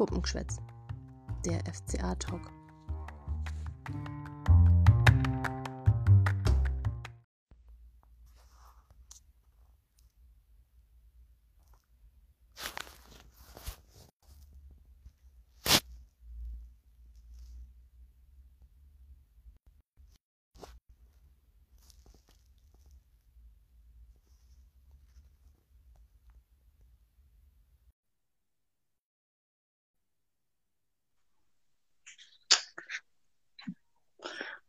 Puppengeschwätz, der FCA-Talk.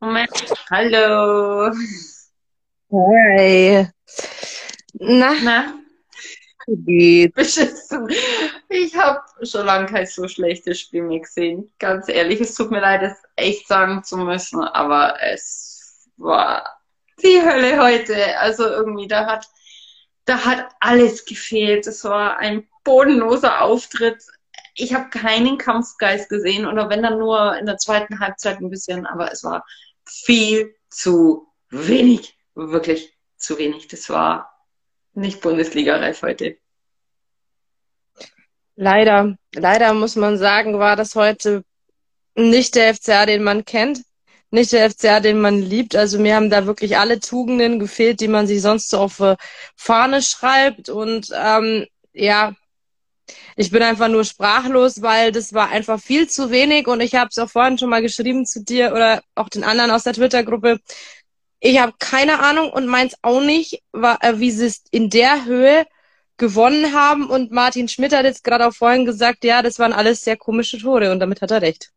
Moment. Hallo. Hi. Na? Na? Wie Beschissen. Ich habe schon lange kein so schlechtes Spiel mehr gesehen. Ganz ehrlich, es tut mir leid, es echt sagen zu müssen, aber es war die Hölle heute. Also irgendwie, da hat, da hat alles gefehlt. Es war ein bodenloser Auftritt. Ich habe keinen Kampfgeist gesehen oder wenn dann nur in der zweiten Halbzeit ein bisschen, aber es war viel zu wenig. Wirklich zu wenig. Das war nicht Bundesliga-reif heute. Leider, leider muss man sagen, war das heute nicht der FCA, den man kennt, nicht der FCA, den man liebt. Also mir haben da wirklich alle Tugenden gefehlt, die man sich sonst so auf Fahne schreibt. Und ähm, ja, ich bin einfach nur sprachlos, weil das war einfach viel zu wenig und ich habe es auch vorhin schon mal geschrieben zu dir oder auch den anderen aus der Twitter-Gruppe. Ich habe keine Ahnung und meins auch nicht, äh, wie sie es in der Höhe gewonnen haben. Und Martin Schmidt hat jetzt gerade auch vorhin gesagt, ja, das waren alles sehr komische Tore und damit hat er recht.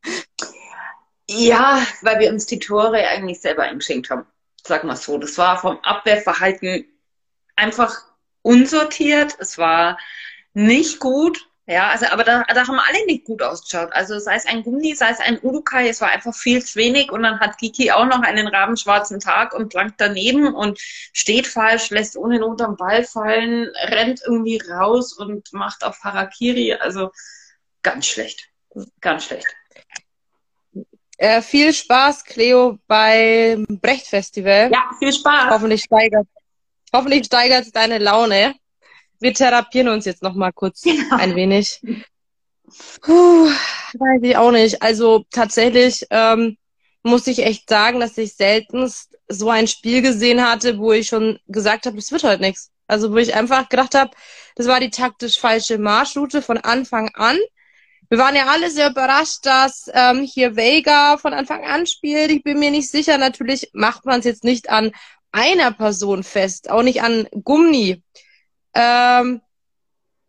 Ja, weil wir uns die Tore eigentlich selber eingeschenkt haben. Sag mal so. Das war vom Abwehrverhalten einfach unsortiert. Es war nicht gut. Ja, also, aber da, da haben alle nicht gut ausgeschaut. Also, sei es ein Gummi, sei es ein Urukai, es war einfach viel zu wenig. Und dann hat Kiki auch noch einen rabenschwarzen Tag und plankt daneben und steht falsch, lässt ohne Not am Ball fallen, rennt irgendwie raus und macht auf Harakiri. Also, ganz schlecht. Ganz schlecht. Äh, viel Spaß, Cleo, beim Brecht-Festival. Ja, viel Spaß. Hoffentlich steigert, hoffentlich steigert deine Laune wir therapieren uns jetzt noch mal kurz genau. ein wenig. Puh, weiß ich auch nicht. Also tatsächlich ähm, muss ich echt sagen, dass ich seltenst so ein Spiel gesehen hatte, wo ich schon gesagt habe, es wird heute nichts. Also wo ich einfach gedacht habe, das war die taktisch falsche Marschroute von Anfang an. Wir waren ja alle sehr überrascht, dass ähm, hier Vega von Anfang an spielt. Ich bin mir nicht sicher. Natürlich macht man es jetzt nicht an einer Person fest, auch nicht an Gummi. Ähm,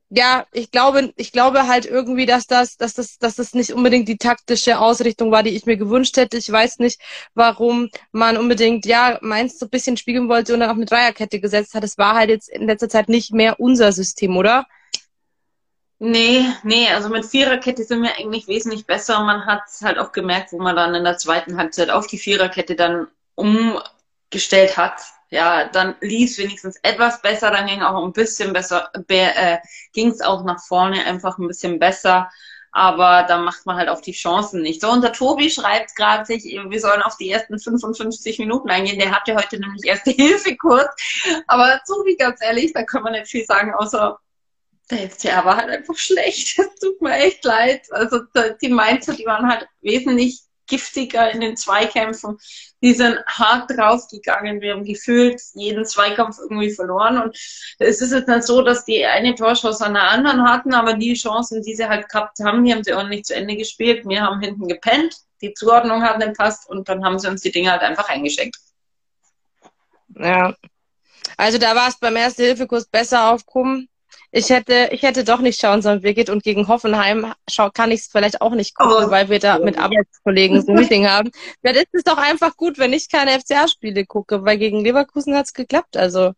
ja, ich glaube, ich glaube halt irgendwie, dass das, dass das, dass das nicht unbedingt die taktische Ausrichtung war, die ich mir gewünscht hätte. Ich weiß nicht, warum man unbedingt, ja, meins so ein bisschen spiegeln wollte und dann auch eine Dreierkette gesetzt hat. Es war halt jetzt in letzter Zeit nicht mehr unser System, oder? Nee, nee, also mit Viererkette sind wir eigentlich wesentlich besser. Man hat halt auch gemerkt, wo man dann in der zweiten Halbzeit auf die Viererkette dann umgestellt hat ja, dann lief wenigstens etwas besser, dann ging auch ein bisschen besser, äh, ging es auch nach vorne einfach ein bisschen besser. Aber da macht man halt auf die Chancen nicht. So, und der Tobi schreibt gerade sich, wir sollen auf die ersten 55 Minuten eingehen. Der hatte heute nämlich erste Hilfe kurz. Aber Tobi, ganz ehrlich, da kann man nicht viel sagen, außer der FCR war halt einfach schlecht. Es tut mir echt leid. Also die Mainzer, die waren halt wesentlich giftiger in den Zweikämpfen. Die sind hart draufgegangen. Wir haben gefühlt jeden Zweikampf irgendwie verloren. Und es ist jetzt nicht so, dass die eine Torchance an der anderen hatten, aber die Chancen, die sie halt gehabt haben, die haben sie auch nicht zu Ende gespielt. Wir haben hinten gepennt. Die Zuordnung hat nicht passt und dann haben sie uns die Dinge halt einfach eingeschenkt. Ja. Also da war es beim Erste-Hilfe-Kurs besser aufgehoben ich hätte, ich hätte doch nicht schauen sollen, Birgit, und gegen Hoffenheim schau, kann ich es vielleicht auch nicht gucken, oh. weil wir da mit Arbeitskollegen so ein Meeting haben. Vielleicht ist es doch einfach gut, wenn ich keine FCA-Spiele gucke, weil gegen Leverkusen hat es geklappt. Also,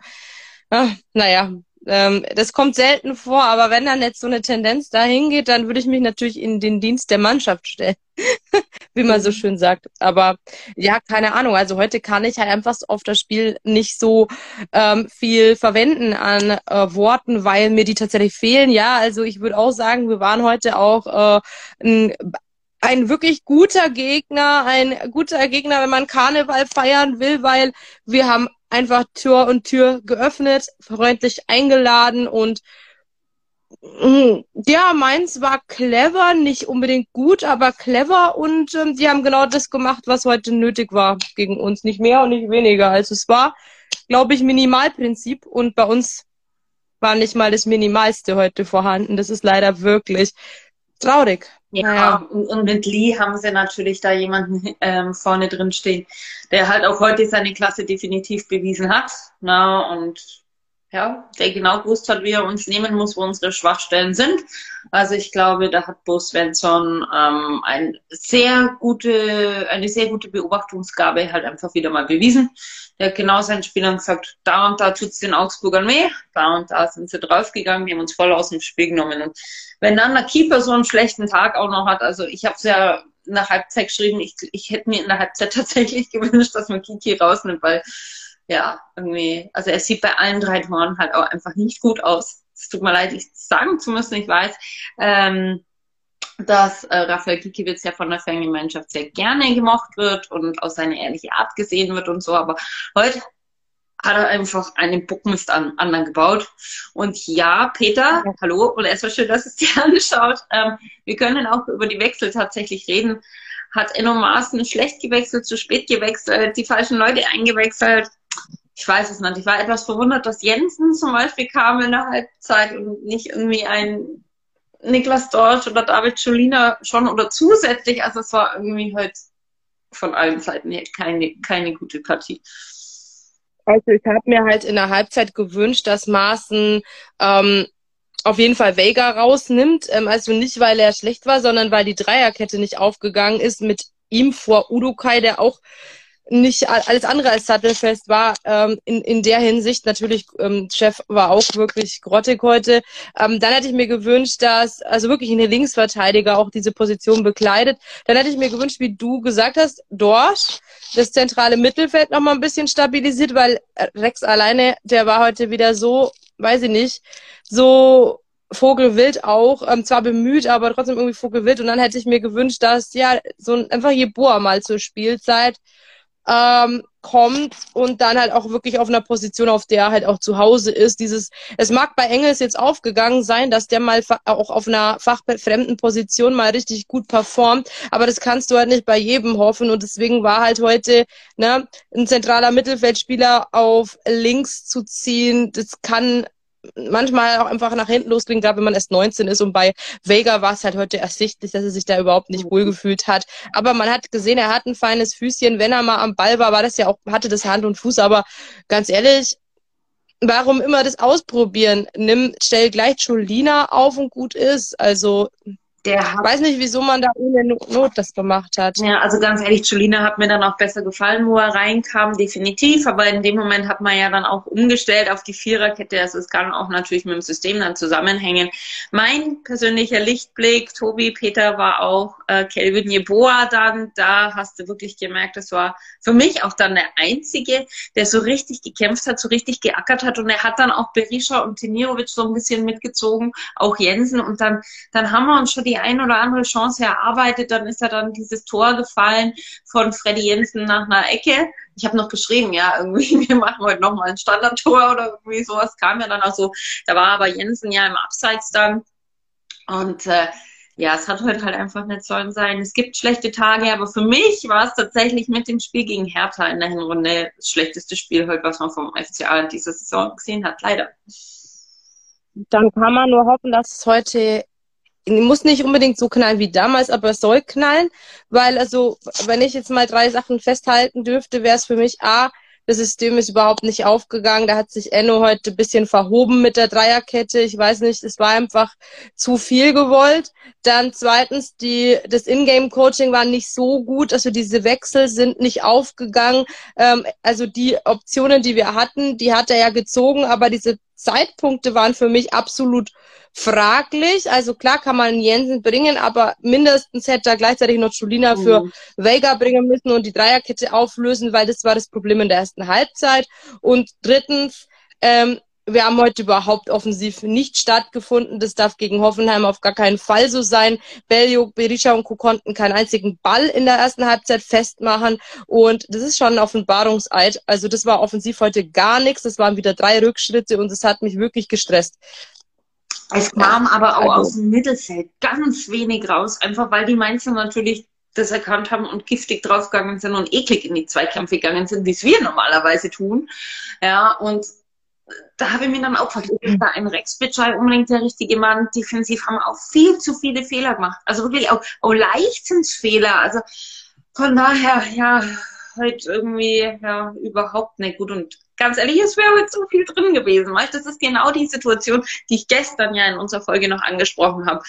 ah, naja, ähm, das kommt selten vor, aber wenn dann jetzt so eine Tendenz dahin geht, dann würde ich mich natürlich in den Dienst der Mannschaft stellen, wie man so mhm. schön sagt. Aber ja, keine Ahnung. Also heute kann ich halt einfach auf das Spiel nicht so ähm, viel verwenden an äh, Worten, weil mir die tatsächlich fehlen. Ja, also ich würde auch sagen, wir waren heute auch äh, ein ein wirklich guter Gegner, ein guter Gegner, wenn man Karneval feiern will, weil wir haben einfach Tür und Tür geöffnet, freundlich eingeladen und ja, meins war clever, nicht unbedingt gut, aber clever und ähm, die haben genau das gemacht, was heute nötig war gegen uns. Nicht mehr und nicht weniger. Also es war, glaube ich, Minimalprinzip und bei uns war nicht mal das Minimalste heute vorhanden. Das ist leider wirklich traurig. Ja, naja. und mit Lee haben sie natürlich da jemanden ähm, vorne drin stehen, der halt auch heute seine Klasse definitiv bewiesen hat. Na, und ja, der genau gewusst hat, wie er uns nehmen muss, wo unsere Schwachstellen sind. Also ich glaube, da hat Bo Svensson ähm, ein sehr gute, eine sehr gute Beobachtungsgabe halt einfach wieder mal bewiesen. Der hat genau seinen Spielern gesagt, da und da tut's den Augsburgern weh, da und da sind sie draufgegangen, die haben uns voll aus dem Spiel genommen. Und wenn dann der Keeper so einen schlechten Tag auch noch hat, also ich habe es ja der Halbzeit geschrieben, ich, ich hätte mir in der Halbzeit tatsächlich gewünscht, dass man Kiki rausnimmt, weil ja, irgendwie, also er sieht bei allen drei Toren halt auch einfach nicht gut aus. Es tut mir leid, ich sagen zu müssen, ich weiß, ähm, dass äh, Raphael Gikiewicz ja von der Fangemeinschaft sehr gerne gemocht wird und aus seiner ehrlichen Art gesehen wird und so, aber heute hat er einfach einen Bockmist an anderen gebaut. Und ja, Peter, ja. hallo, und erstmal schön, dass es dir anschaut. Ähm, wir können auch über die Wechsel tatsächlich reden. Hat Enno Maaßen schlecht gewechselt, zu spät gewechselt, die falschen Leute eingewechselt ich weiß es nicht. Ich war etwas verwundert, dass Jensen zum Beispiel kam in der Halbzeit und nicht irgendwie ein Niklas Dorsch oder David Scholina schon oder zusätzlich. Also es war irgendwie halt von allen Seiten her keine, keine gute Partie. Also ich habe mir halt in der Halbzeit gewünscht, dass Maaßen ähm, auf jeden Fall Vega rausnimmt. Ähm, also nicht, weil er schlecht war, sondern weil die Dreierkette nicht aufgegangen ist mit ihm vor Udukai, der auch nicht alles andere als sattelfest war. Ähm, in, in der Hinsicht natürlich, ähm, Chef war auch wirklich grottig heute. Ähm, dann hätte ich mir gewünscht, dass also wirklich eine Linksverteidiger auch diese Position bekleidet. Dann hätte ich mir gewünscht, wie du gesagt hast, Dorsch das zentrale Mittelfeld noch mal ein bisschen stabilisiert, weil Rex alleine, der war heute wieder so, weiß ich nicht, so Vogelwild auch, ähm, zwar bemüht, aber trotzdem irgendwie Vogelwild. Und dann hätte ich mir gewünscht, dass ja so ein, einfach Jeboa mal zur Spielzeit ähm, kommt und dann halt auch wirklich auf einer Position, auf der er halt auch zu Hause ist. Dieses, es mag bei Engels jetzt aufgegangen sein, dass der mal auch auf einer fachfremden Position mal richtig gut performt, aber das kannst du halt nicht bei jedem hoffen und deswegen war halt heute ne, ein zentraler Mittelfeldspieler auf links zu ziehen, das kann manchmal auch einfach nach hinten losgehen, gerade wenn man erst 19 ist. Und bei Vega war es halt heute ersichtlich, dass er sich da überhaupt nicht wohlgefühlt hat. Aber man hat gesehen, er hat ein feines Füßchen. Wenn er mal am Ball war, war das ja auch, hatte das Hand und Fuß. Aber ganz ehrlich, warum immer das ausprobieren? Nimm, stell gleich Cholina auf und gut ist. Also, der hat, ich weiß nicht, wieso man da ohne Not das gemacht hat. Ja, also ganz ehrlich, Julina hat mir dann auch besser gefallen, wo er reinkam, definitiv. Aber in dem Moment hat man ja dann auch umgestellt auf die Viererkette. Also es kann auch natürlich mit dem System dann zusammenhängen. Mein persönlicher Lichtblick, Tobi, Peter, war auch äh, Kelvin Jeboa dann. Da hast du wirklich gemerkt, das war für mich auch dann der Einzige, der so richtig gekämpft hat, so richtig geackert hat. Und er hat dann auch Berisha und Tenirovic so ein bisschen mitgezogen, auch Jensen. Und dann, dann haben wir uns schon die die ein oder andere Chance erarbeitet, dann ist ja dann dieses Tor gefallen von Freddy Jensen nach einer Ecke. Ich habe noch geschrieben, ja, irgendwie, wir machen heute nochmal ein Standardtor oder irgendwie sowas kam ja dann auch so. Da war aber Jensen ja im Abseits dann. Und äh, ja, es hat heute halt einfach nicht sollen sein. Es gibt schlechte Tage, aber für mich war es tatsächlich mit dem Spiel gegen Hertha in der Hinrunde das schlechteste Spiel heute, was man vom FCA in dieser Saison gesehen hat, leider. Dann kann man nur hoffen, dass es heute muss nicht unbedingt so knallen wie damals, aber es soll knallen, weil also, wenn ich jetzt mal drei Sachen festhalten dürfte, wäre es für mich A, das System ist überhaupt nicht aufgegangen. Da hat sich Enno heute ein bisschen verhoben mit der Dreierkette. Ich weiß nicht, es war einfach zu viel gewollt. Dann zweitens, die, das Ingame-Coaching war nicht so gut. Also diese Wechsel sind nicht aufgegangen. Ähm, also die Optionen, die wir hatten, die hat er ja gezogen, aber diese Zeitpunkte waren für mich absolut fraglich. Also klar kann man Jensen bringen, aber mindestens hätte er gleichzeitig noch Julina mhm. für Vega bringen müssen und die Dreierkette auflösen, weil das war das Problem in der ersten Halbzeit. Und drittens, ähm, wir haben heute überhaupt offensiv nicht stattgefunden. Das darf gegen Hoffenheim auf gar keinen Fall so sein. Beljo, Berisha und Co. konnten keinen einzigen Ball in der ersten Halbzeit festmachen. Und das ist schon ein Offenbarungseid. Also das war offensiv heute gar nichts. Das waren wieder drei Rückschritte und das hat mich wirklich gestresst. Es kam ja, aber auch also. aus dem Mittelfeld ganz wenig raus, einfach weil die Mainzer natürlich das erkannt haben und giftig draufgegangen sind und eklig in die Zweikämpfe gegangen sind, wie es wir normalerweise tun. Ja, und da habe ich mir dann auch gefragt, ist da ein Rex Bitschei unbedingt der richtige Mann? Defensiv haben auch viel zu viele Fehler gemacht. Also wirklich auch, auch Leichtensfehler. Also von daher, ja, halt irgendwie ja überhaupt nicht gut. Und ganz ehrlich, es wäre so viel drin gewesen. Weißt? Das ist genau die Situation, die ich gestern ja in unserer Folge noch angesprochen habe.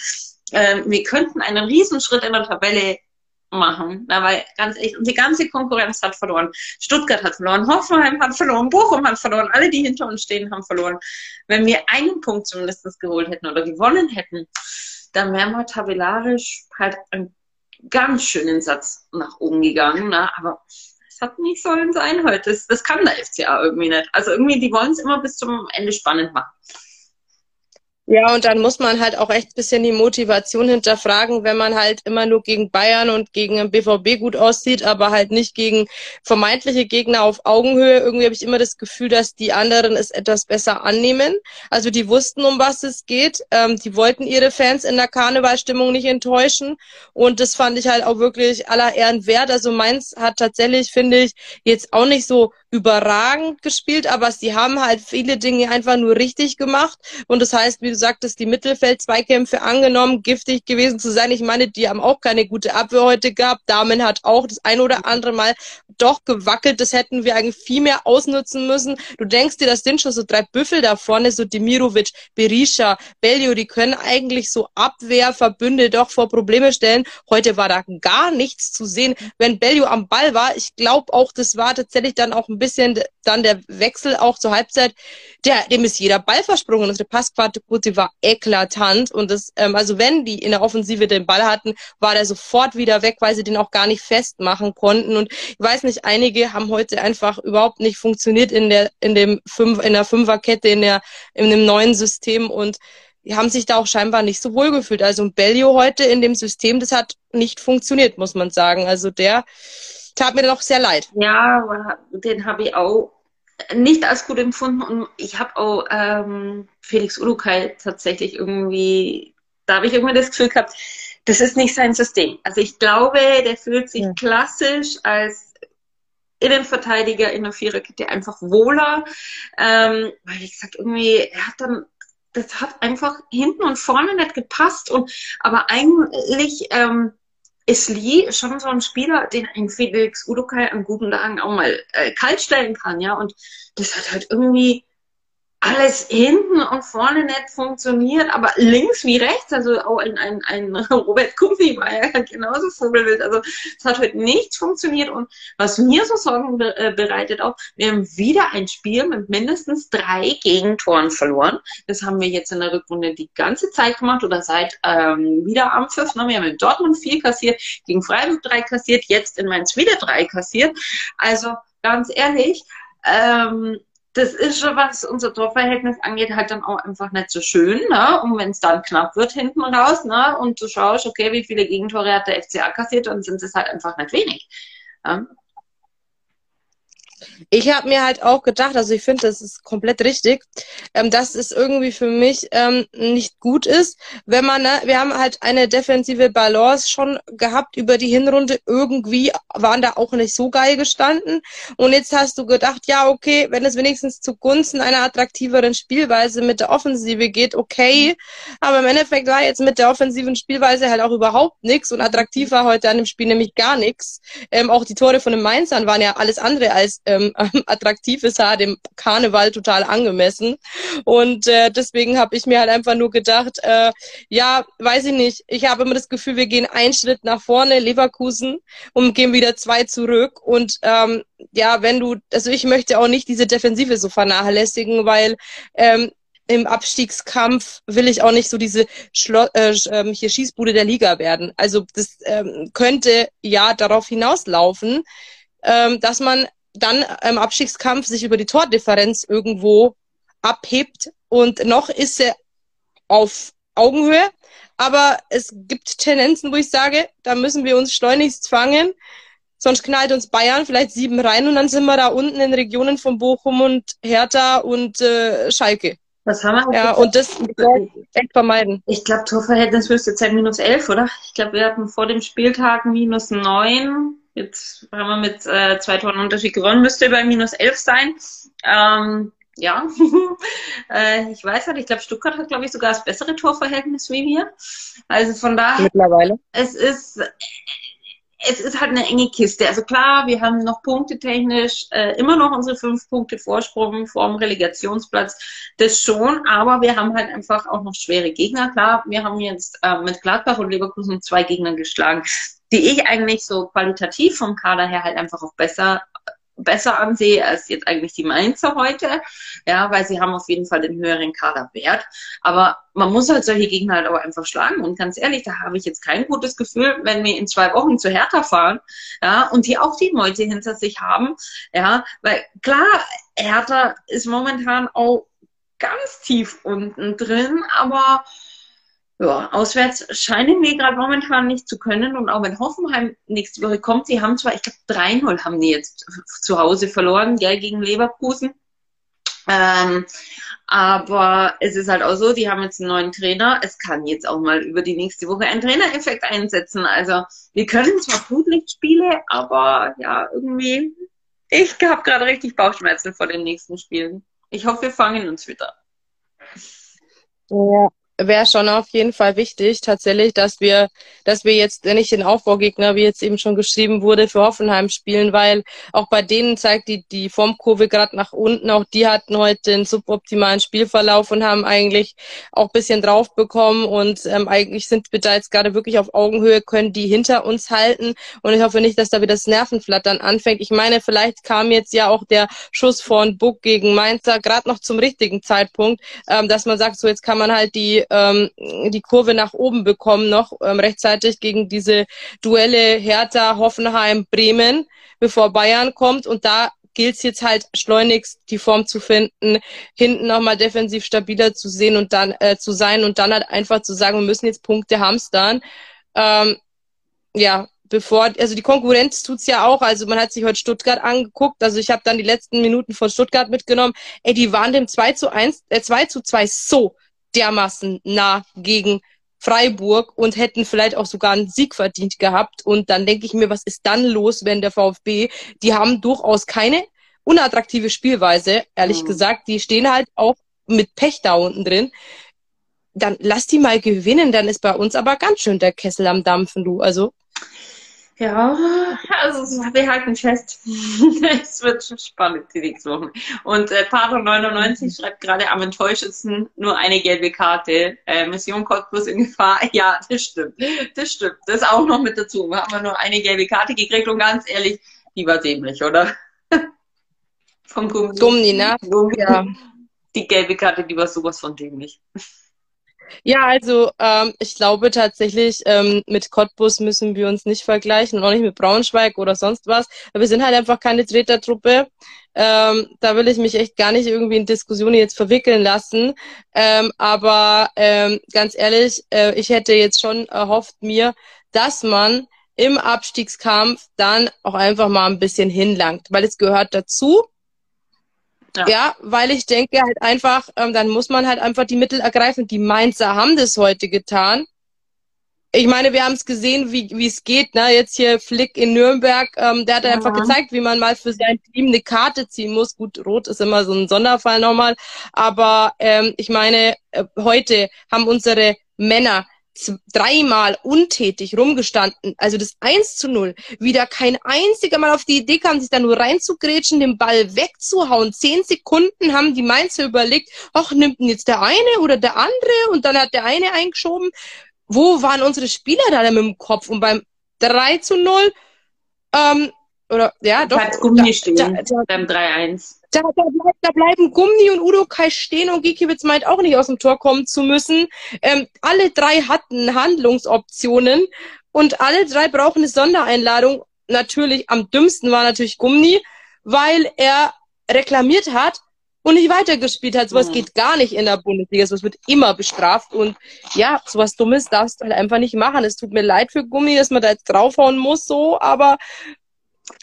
Ähm, wir könnten einen Riesenschritt in der Tabelle machen. Na, weil ganz ehrlich, die ganze Konkurrenz hat verloren. Stuttgart hat verloren, Hoffenheim hat verloren, Bochum hat verloren, alle, die hinter uns stehen, haben verloren. Wenn wir einen Punkt zumindest geholt hätten oder gewonnen hätten, dann wären wir tabellarisch halt einen ganz schönen Satz nach oben gegangen. Na, aber es hat nicht sollen sein heute. Das, das kann der FCA irgendwie nicht. Also irgendwie, die wollen es immer bis zum Ende spannend machen. Ja, und dann muss man halt auch echt bisschen die Motivation hinterfragen, wenn man halt immer nur gegen Bayern und gegen den BVB gut aussieht, aber halt nicht gegen vermeintliche Gegner auf Augenhöhe. Irgendwie habe ich immer das Gefühl, dass die anderen es etwas besser annehmen. Also die wussten, um was es geht. Ähm, die wollten ihre Fans in der Karnevalstimmung nicht enttäuschen. Und das fand ich halt auch wirklich aller Ehren wert. Also meins hat tatsächlich, finde ich, jetzt auch nicht so überragend gespielt, aber sie haben halt viele Dinge einfach nur richtig gemacht. Und das heißt, wie du sagtest, die Mittelfeld-Zweikämpfe angenommen, giftig gewesen zu sein. Ich meine, die haben auch keine gute Abwehr heute gehabt. Damen hat auch das ein oder andere Mal doch gewackelt. Das hätten wir eigentlich viel mehr ausnutzen müssen. Du denkst dir, das sind schon so drei Büffel da vorne, so Demirovic, Berisha, Bellio, die können eigentlich so Abwehrverbünde doch vor Probleme stellen. Heute war da gar nichts zu sehen. Wenn Bellio am Ball war, ich glaube auch, das war tatsächlich dann auch ein bisschen dann der Wechsel auch zur Halbzeit, der, dem ist jeder Ball versprungen. Unsere Passquote war eklatant und das, ähm, also wenn die in der Offensive den Ball hatten, war der sofort wieder weg, weil sie den auch gar nicht festmachen konnten. Und ich weiß nicht, einige haben heute einfach überhaupt nicht funktioniert in der, in dem fünf, in der Fünferkette, in der, in dem neuen System und die haben sich da auch scheinbar nicht so wohl gefühlt. Also ein Bellio heute in dem System, das hat nicht funktioniert, muss man sagen. Also der, tat mir doch sehr leid. Ja, den habe ich auch nicht als gut empfunden und ich habe auch ähm, Felix Urukai tatsächlich irgendwie, da habe ich irgendwie das Gefühl gehabt, das ist nicht sein System. Also ich glaube, der fühlt sich ja. klassisch als Innenverteidiger in der Viererkette einfach wohler, ähm, weil ich sag irgendwie, er hat dann das hat einfach hinten und vorne nicht gepasst und aber eigentlich ähm, ist Lee schon so ein Spieler, den ein Felix Udokai an guten Tagen auch mal äh, kalt stellen kann, ja. Und das hat halt irgendwie alles hinten und vorne nicht funktioniert, aber links wie rechts, also auch ein, ein, ein Robert Kumpi war ja genauso Vogelwild. Also es hat heute nichts funktioniert und was mir so Sorgen be äh, bereitet auch, wir haben wieder ein Spiel mit mindestens drei Gegentoren verloren. Das haben wir jetzt in der Rückrunde die ganze Zeit gemacht oder seit ähm, wieder am Pfiff. Ne? Wir haben in Dortmund vier kassiert, gegen Freiburg drei kassiert, jetzt in Mainz wieder drei kassiert. Also ganz ehrlich, ähm, das ist schon, was unser Torverhältnis angeht, halt dann auch einfach nicht so schön. Ne? Und wenn es dann knapp wird hinten raus ne? und du schaust, okay, wie viele Gegentore hat der FCA kassiert, dann sind es halt einfach nicht wenig. Ja? Ich habe mir halt auch gedacht, also ich finde, das ist komplett richtig, ähm, dass es irgendwie für mich ähm, nicht gut ist, wenn man, ne, wir haben halt eine defensive Balance schon gehabt über die Hinrunde. Irgendwie waren da auch nicht so geil gestanden. Und jetzt hast du gedacht, ja, okay, wenn es wenigstens zugunsten einer attraktiveren Spielweise mit der Offensive geht, okay. Aber im Endeffekt war jetzt mit der offensiven Spielweise halt auch überhaupt nichts und attraktiv war heute an dem Spiel nämlich gar nichts. Ähm, auch die Tore von den Mainzern waren ja alles andere als ähm, attraktiv ist, hat dem Karneval total angemessen. Und äh, deswegen habe ich mir halt einfach nur gedacht, äh, ja, weiß ich nicht. Ich habe immer das Gefühl, wir gehen einen Schritt nach vorne, Leverkusen, und gehen wieder zwei zurück. Und ähm, ja, wenn du, also ich möchte auch nicht diese Defensive so vernachlässigen, weil ähm, im Abstiegskampf will ich auch nicht so diese Schlo äh, ähm, hier Schießbude der Liga werden. Also das ähm, könnte ja darauf hinauslaufen, ähm, dass man dann im Abstiegskampf sich über die Tordifferenz irgendwo abhebt und noch ist er auf Augenhöhe. Aber es gibt Tendenzen, wo ich sage, da müssen wir uns schleunigst fangen. Sonst knallt uns Bayern vielleicht sieben rein und dann sind wir da unten in Regionen von Bochum und Hertha und äh, Schalke. Was haben wir? Ja, und das echt vermeiden. Ich glaube, Torverhältnis müsste jetzt sein minus 11, oder? Ich glaube, wir hatten vor dem Spieltag minus 9. Jetzt haben wir mit äh, zwei Toren Unterschied gewonnen, müsste bei minus 11 sein. Ähm, ja, äh, ich weiß nicht, ich glaube, Stuttgart hat, glaube ich, sogar das bessere Torverhältnis wie wir. Also von daher. Mittlerweile. Es ist, es ist halt eine enge Kiste. Also klar, wir haben noch punktetechnisch äh, immer noch unsere fünf Punkte Vorsprung vorm Relegationsplatz. Das schon, aber wir haben halt einfach auch noch schwere Gegner. Klar, wir haben jetzt äh, mit Gladbach und Leverkusen zwei Gegner geschlagen, die ich eigentlich so qualitativ vom Kader her halt einfach auch besser besser ansehe als jetzt eigentlich die Mainzer heute, ja, weil sie haben auf jeden Fall den höheren Kaderwert. Aber man muss halt solche Gegner halt aber einfach schlagen. Und ganz ehrlich, da habe ich jetzt kein gutes Gefühl, wenn wir in zwei Wochen zu Hertha fahren, ja, und die auch die Meute hinter sich haben, ja, weil klar, Hertha ist momentan auch ganz tief unten drin, aber ja, auswärts scheinen wir gerade momentan nicht zu können. Und auch wenn Hoffenheim nächste Woche kommt, sie haben zwar, ich glaube, 3-0 haben die jetzt zu Hause verloren, gell, gegen Leverkusen. Ähm, aber es ist halt auch so, die haben jetzt einen neuen Trainer. Es kann jetzt auch mal über die nächste Woche einen Trainereffekt einsetzen. Also wir können zwar Flutlichtspiele, aber ja, irgendwie, ich habe gerade richtig Bauchschmerzen vor den nächsten Spielen. Ich hoffe, wir fangen uns wieder. Ja, wäre schon auf jeden Fall wichtig, tatsächlich, dass wir, dass wir jetzt nicht den Aufbaugegner, wie jetzt eben schon geschrieben wurde, für Hoffenheim spielen, weil auch bei denen zeigt die, die Formkurve gerade nach unten. Auch die hatten heute einen suboptimalen Spielverlauf und haben eigentlich auch bisschen drauf bekommen und ähm, eigentlich sind wir da jetzt gerade wirklich auf Augenhöhe, können die hinter uns halten und ich hoffe nicht, dass da wieder das Nervenflattern anfängt. Ich meine, vielleicht kam jetzt ja auch der Schuss von Buck gegen Mainzer gerade noch zum richtigen Zeitpunkt, ähm, dass man sagt, so jetzt kann man halt die ähm, die Kurve nach oben bekommen, noch ähm, rechtzeitig gegen diese Duelle Hertha, Hoffenheim, Bremen, bevor Bayern kommt. Und da gilt es jetzt halt schleunigst die Form zu finden, hinten nochmal defensiv stabiler zu sehen und dann äh, zu sein und dann halt einfach zu sagen, wir müssen jetzt Punkte hamstern. Ähm, ja, bevor, also die Konkurrenz tut's ja auch. Also man hat sich heute Stuttgart angeguckt. Also ich habe dann die letzten Minuten von Stuttgart mitgenommen. Ey, die waren dem 2 zu 1, äh, 2 zu 2 so dermaßen nah gegen Freiburg und hätten vielleicht auch sogar einen Sieg verdient gehabt. Und dann denke ich mir, was ist dann los, wenn der VfB, die haben durchaus keine unattraktive Spielweise, ehrlich mhm. gesagt. Die stehen halt auch mit Pech da unten drin. Dann lass die mal gewinnen, dann ist bei uns aber ganz schön der Kessel am Dampfen, du. Also ja, also wir halten fest. es wird schon spannend die nächsten Wochen. Und äh, Pater99 schreibt gerade am enttäuschendsten nur eine gelbe Karte. Äh, Mission Cottbus in Gefahr. Ja, das stimmt. Das stimmt. Das auch noch mit dazu. Wir haben nur eine gelbe Karte gekriegt und ganz ehrlich, die war dämlich, oder? Vom Gummi. Gummi, ne? Gummi. Ja. Die gelbe Karte, die war sowas von dämlich. Ja, also ähm, ich glaube tatsächlich, ähm, mit Cottbus müssen wir uns nicht vergleichen und auch nicht mit Braunschweig oder sonst was. Wir sind halt einfach keine Tretertruppe. Ähm, da will ich mich echt gar nicht irgendwie in Diskussionen jetzt verwickeln lassen. Ähm, aber ähm, ganz ehrlich, äh, ich hätte jetzt schon erhofft mir, dass man im Abstiegskampf dann auch einfach mal ein bisschen hinlangt, weil es gehört dazu. Ja. ja, weil ich denke halt einfach, ähm, dann muss man halt einfach die Mittel ergreifen. Die Mainzer haben das heute getan. Ich meine, wir haben es gesehen, wie wie es geht. Ne? Jetzt hier Flick in Nürnberg, ähm, der hat ja. einfach gezeigt, wie man mal für sein Team eine Karte ziehen muss. Gut, Rot ist immer so ein Sonderfall nochmal. Aber ähm, ich meine, äh, heute haben unsere Männer dreimal untätig rumgestanden. Also das 1 zu 0. Wieder kein einziger Mal auf die Idee kam, sich da nur reinzugrätschen, den Ball wegzuhauen. Zehn Sekunden haben die Mainzer überlegt, ach, nimmt denn jetzt der eine oder der andere? Und dann hat der eine eingeschoben. Wo waren unsere Spieler da mit dem Kopf? Und beim 3 zu 0, ähm, oder, ja, doch. Hat Gummi stehen, da, da, beim 3-1. Da, da, bleib, da bleiben Gummi und Udo Kai stehen und Gikiewicz meint auch nicht aus dem Tor kommen zu müssen. Ähm, alle drei hatten Handlungsoptionen und alle drei brauchen eine Sondereinladung. Natürlich, am dümmsten war natürlich Gummi, weil er reklamiert hat und nicht weitergespielt hat. Sowas mhm. geht gar nicht in der Bundesliga. Sowas wird immer bestraft. Und ja, sowas Dummes darfst du halt einfach nicht machen. Es tut mir leid für Gummi, dass man da jetzt draufhauen muss, so, aber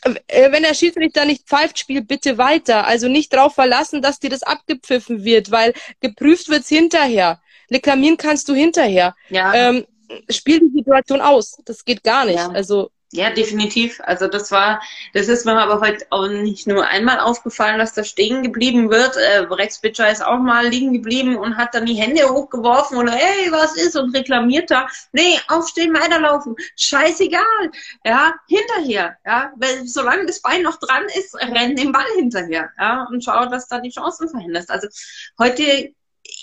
wenn der Schiedsrichter nicht pfeift, spiel bitte weiter. Also nicht darauf verlassen, dass dir das abgepfiffen wird, weil geprüft wird's hinterher. Reklamieren kannst du hinterher. Ja. Ähm, spiel die Situation aus. Das geht gar nicht. Ja. Also ja, definitiv. Also das war, das ist mir aber heute auch nicht nur einmal aufgefallen, dass da stehen geblieben wird. Äh, Rex Bitcher ist auch mal liegen geblieben und hat dann die Hände hochgeworfen und hey, was ist und reklamiert da. Nee, aufstehen, weiterlaufen. Scheißegal. Ja, hinterher. Ja, weil solange das Bein noch dran ist, renn den Ball hinterher. Ja, und schau, dass da die Chancen verhinderst. Also heute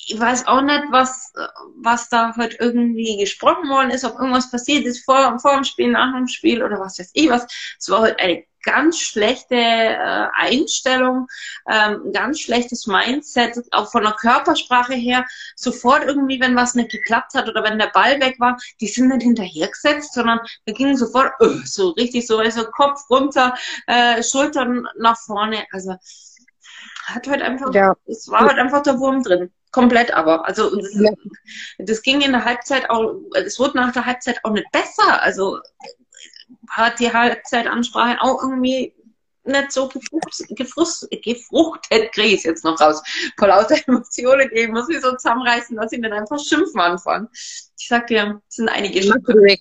ich weiß auch nicht, was, was da heute irgendwie gesprochen worden ist, ob irgendwas passiert ist vor, vor dem Spiel, nach dem Spiel oder was weiß ich was. Es war heute eine ganz schlechte äh, Einstellung, ähm, ganz schlechtes Mindset, auch von der Körpersprache her. Sofort irgendwie, wenn was nicht geklappt hat oder wenn der Ball weg war, die sind nicht hinterhergesetzt, sondern da ging sofort uh, so richtig so, also Kopf runter, äh, Schultern nach vorne. Also hat heute einfach, ja. es war halt einfach der Wurm drin. Komplett aber. Also das, ja. das ging in der Halbzeit auch, es wurde nach der Halbzeit auch nicht besser. Also hat die Halbzeitansprache auch irgendwie nicht so gefruchtet, gefruchtet kriege ich jetzt noch raus. Vor lauter Emotionen, ich muss mich so zusammenreißen, dass ich nicht einfach schimpfen anfange. Ich sag dir, es sind einige Schimpfwörter.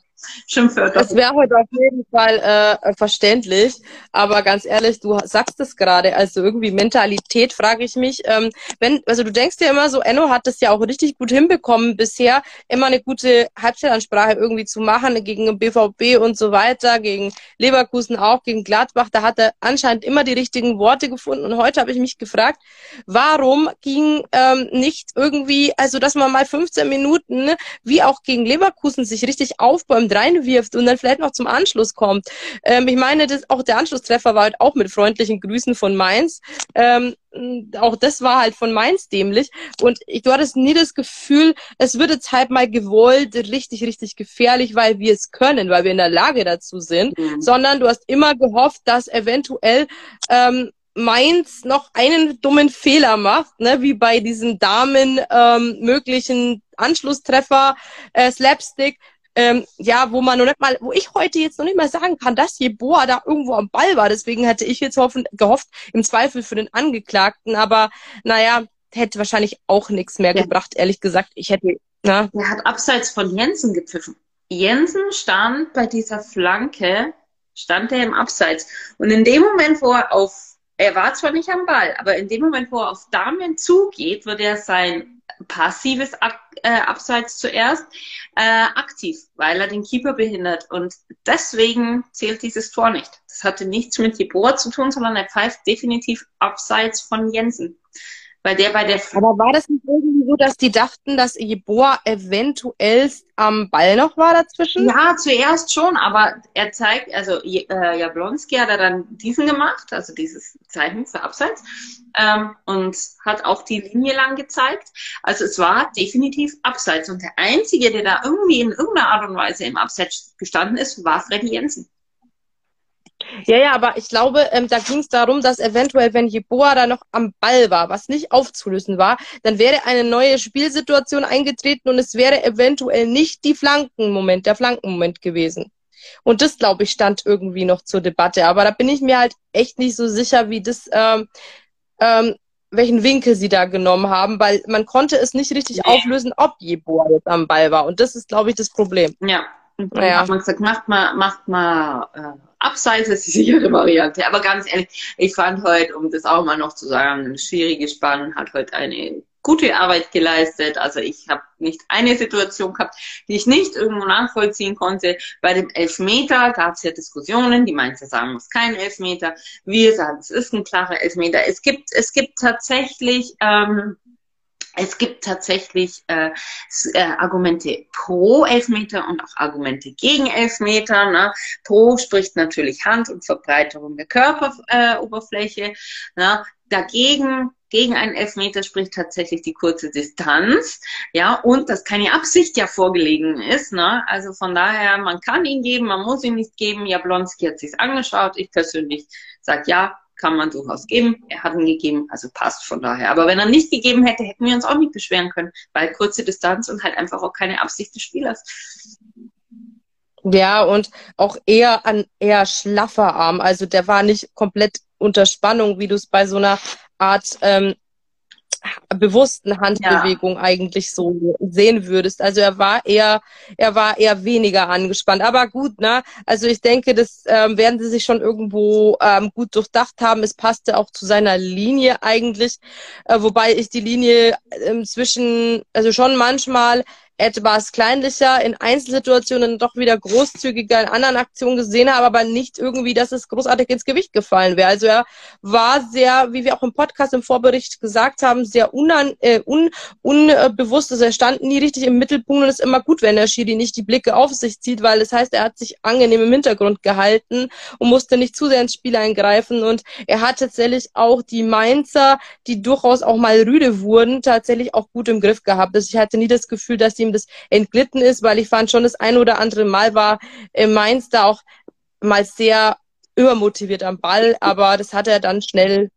Schimpfwörter. Das wäre heute auf jeden Fall äh, verständlich. Aber ganz ehrlich, du sagst es gerade. Also irgendwie Mentalität, frage ich mich. Ähm, wenn, also du denkst ja immer so, Enno hat das ja auch richtig gut hinbekommen bisher, immer eine gute Halbzeitansprache irgendwie zu machen gegen BVB und so weiter, gegen Leverkusen auch, gegen Gladbach. Da hat er anscheinend immer die richtigen Worte gefunden. Und heute habe ich mich gefragt, warum ging ähm, nicht irgendwie, also dass man mal 15 Minuten, wie auch gegen Leverkusen, sich richtig aufbäumt reinwirft und dann vielleicht noch zum Anschluss kommt. Ähm, ich meine, das, auch der Anschlusstreffer war halt auch mit freundlichen Grüßen von Mainz. Ähm, auch das war halt von Mainz dämlich. Und ich, du hattest nie das Gefühl, es wird jetzt halt mal gewollt, richtig, richtig gefährlich, weil wir es können, weil wir in der Lage dazu sind, mhm. sondern du hast immer gehofft, dass eventuell ähm, Mainz noch einen dummen Fehler macht, ne, wie bei diesem Damen ähm, möglichen Anschlusstreffer, äh, Slapstick, ähm, ja, wo man noch nicht mal, wo ich heute jetzt noch nicht mal sagen kann, dass Jeboa da irgendwo am Ball war. Deswegen hätte ich jetzt hoffen, gehofft, im Zweifel für den Angeklagten. Aber naja, hätte wahrscheinlich auch nichts mehr ja. gebracht, ehrlich gesagt. Ich hätte, na. Er hat abseits von Jensen gepfiffen. Jensen stand bei dieser Flanke, stand er im Abseits. Und in dem Moment, wo er auf, er war zwar nicht am Ball, aber in dem Moment, wo er auf Damen zugeht, wird er sein passives äh, Abseits zuerst äh, aktiv, weil er den Keeper behindert. Und deswegen zählt dieses Tor nicht. Das hatte nichts mit Jeboa zu tun, sondern er pfeift definitiv abseits von Jensen. Weil der bei der. Aber war das nicht irgendwie so, dass die dachten, dass Jeboa eventuell am Ball noch war dazwischen? Ja, zuerst schon, aber er zeigt, also äh, Jablonski hat er dann diesen gemacht, also dieses Zeichen für Abseits, ähm, und hat auch die Linie lang gezeigt. Also es war definitiv Abseits. Und der Einzige, der da irgendwie in irgendeiner Art und Weise im Abseits gestanden ist, war Freddy Jensen. Ja, ja, aber ich glaube, ähm, da ging es darum, dass eventuell, wenn Jeboa da noch am Ball war, was nicht aufzulösen war, dann wäre eine neue Spielsituation eingetreten und es wäre eventuell nicht die Flankenmoment, der Flankenmoment gewesen. Und das, glaube ich, stand irgendwie noch zur Debatte. Aber da bin ich mir halt echt nicht so sicher, wie das, ähm, ähm, welchen Winkel sie da genommen haben, weil man konnte es nicht richtig auflösen, ob Jeboa jetzt am Ball war. Und das ist, glaube ich, das Problem. Ja. Und dann naja. hat man gesagt, macht mal, macht mal äh, Abseits ist die sichere Variante. Aber ganz ehrlich, ich fand heute, um das auch mal noch zu sagen, ein schwieriges Spann hat heute eine gute Arbeit geleistet. Also ich habe nicht eine Situation gehabt, die ich nicht irgendwo nachvollziehen konnte. Bei dem Elfmeter gab es ja Diskussionen. Die Mainzer sagen, es ist kein Elfmeter. Wir sagen, es ist ein klarer Elfmeter. Es gibt, es gibt tatsächlich ähm, es gibt tatsächlich äh, äh, Argumente pro Elfmeter und auch Argumente gegen Elfmeter. Ne? Pro spricht natürlich Hand- und Verbreiterung der Körperoberfläche. Äh, ne? Dagegen gegen einen Elfmeter spricht tatsächlich die kurze Distanz, ja, und dass keine Absicht ja vorgelegen ist, ne? Also von daher, man kann ihn geben, man muss ihn nicht geben. Jablonski hat sich's angeschaut. Ich persönlich sage ja, kann man durchaus geben. Er hat ihn gegeben, also passt von daher. Aber wenn er nicht gegeben hätte, hätten wir uns auch nicht beschweren können, weil kurze Distanz und halt einfach auch keine Absicht des Spielers. Ja, und auch eher an eher schlaffer Arm. Also der war nicht komplett unter Spannung, wie du es bei so einer Art ähm, bewussten Handbewegung ja. eigentlich so sehen würdest. Also er war eher, er war eher weniger angespannt. Aber gut, ne? Also ich denke, das ähm, werden sie sich schon irgendwo ähm, gut durchdacht haben. Es passte auch zu seiner Linie eigentlich, äh, wobei ich die Linie ähm, zwischen, also schon manchmal etwas kleinlicher, in Einzelsituationen doch wieder großzügiger in anderen Aktionen gesehen habe, aber nicht irgendwie, dass es großartig ins Gewicht gefallen wäre. Also er war sehr, wie wir auch im Podcast im Vorbericht gesagt haben, sehr unan, äh, un, unbewusst. Also er stand nie richtig im Mittelpunkt und es ist immer gut, wenn der Schiri nicht die Blicke auf sich zieht, weil das heißt, er hat sich angenehm im Hintergrund gehalten und musste nicht zu sehr ins Spiel eingreifen und er hat tatsächlich auch die Mainzer, die durchaus auch mal rüde wurden, tatsächlich auch gut im Griff gehabt. Also ich hatte nie das Gefühl, dass die ihm das entglitten ist, weil ich fand schon das ein oder andere Mal war äh, Mainz da auch mal sehr übermotiviert am Ball, aber das hat er dann schnell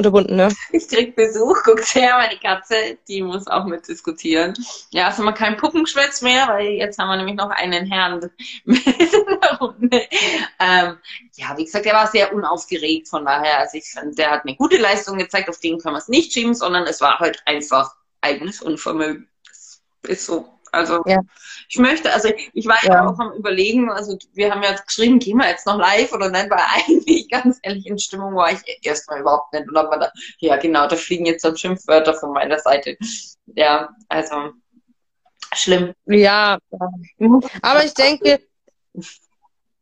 unterbunden, ne? Ich krieg Besuch, guckt her, meine Katze, die muss auch mitdiskutieren. Ja, also man kein Puppenschwätz mehr, weil jetzt haben wir nämlich noch einen Herrn mit in der Runde. Ähm, ja, wie gesagt, er war sehr unaufgeregt, von daher, also ich finde, der hat eine gute Leistung gezeigt, auf den können wir es nicht schieben, sondern es war halt einfach eigenes Unvermögen ist so. Also ja. ich möchte, also ich war ja. auch am überlegen, also wir haben ja geschrieben, gehen wir jetzt noch live oder nein, weil eigentlich ganz ehrlich in Stimmung war ich erstmal überhaupt nicht. Und dann war da, ja genau, da fliegen jetzt dann Schimpfwörter von meiner Seite. Ja, also schlimm. Ja, aber ich denke,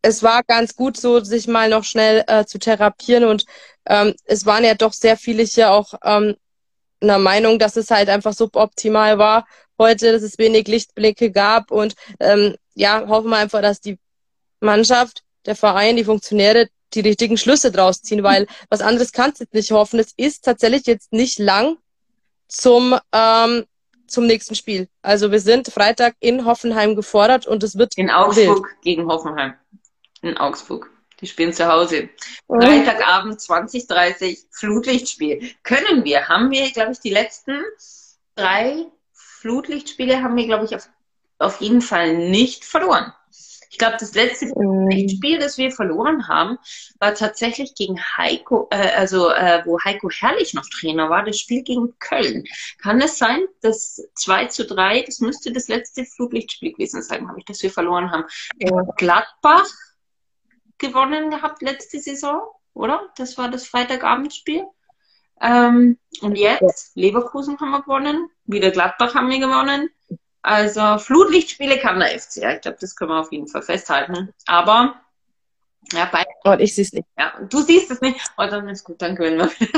es war ganz gut so, sich mal noch schnell äh, zu therapieren und ähm, es waren ja doch sehr viele hier auch ähm, einer Meinung, dass es halt einfach suboptimal war heute, dass es wenig Lichtblicke gab und ähm, ja, hoffen wir einfach, dass die Mannschaft, der Verein, die Funktionäre die richtigen Schlüsse draus ziehen, weil was anderes kannst du jetzt nicht hoffen. Es ist tatsächlich jetzt nicht lang zum ähm, zum nächsten Spiel. Also wir sind Freitag in Hoffenheim gefordert und es wird in Augsburg wild. gegen Hoffenheim. In Augsburg. Die spielen zu Hause. Oh. Freitagabend 2030 Flutlichtspiel. Können wir, haben wir, glaube ich, die letzten drei Flutlichtspiele haben wir, glaube ich, auf, auf jeden Fall nicht verloren. Ich glaube, das letzte mhm. Spiel, das wir verloren haben, war tatsächlich gegen Heiko, äh, also äh, wo Heiko Herrlich noch Trainer war, das Spiel gegen Köln. Kann es sein, dass 2 zu 3, das müsste das letzte Flutlichtspiel gewesen sein, habe ich, das wir verloren haben. Ja. Gladbach gewonnen gehabt letzte Saison, oder? Das war das Freitagabendspiel. Ähm, und jetzt, Leverkusen haben wir gewonnen, wieder Gladbach haben wir gewonnen. Also Flutlichtspiele kann der FC. Ja, ich glaube, das können wir auf jeden Fall festhalten. Aber ja, bei. Und oh, ich sehe es nicht. Ja, du siehst es nicht. Oh, dann ist gut, dann gewinnen wir.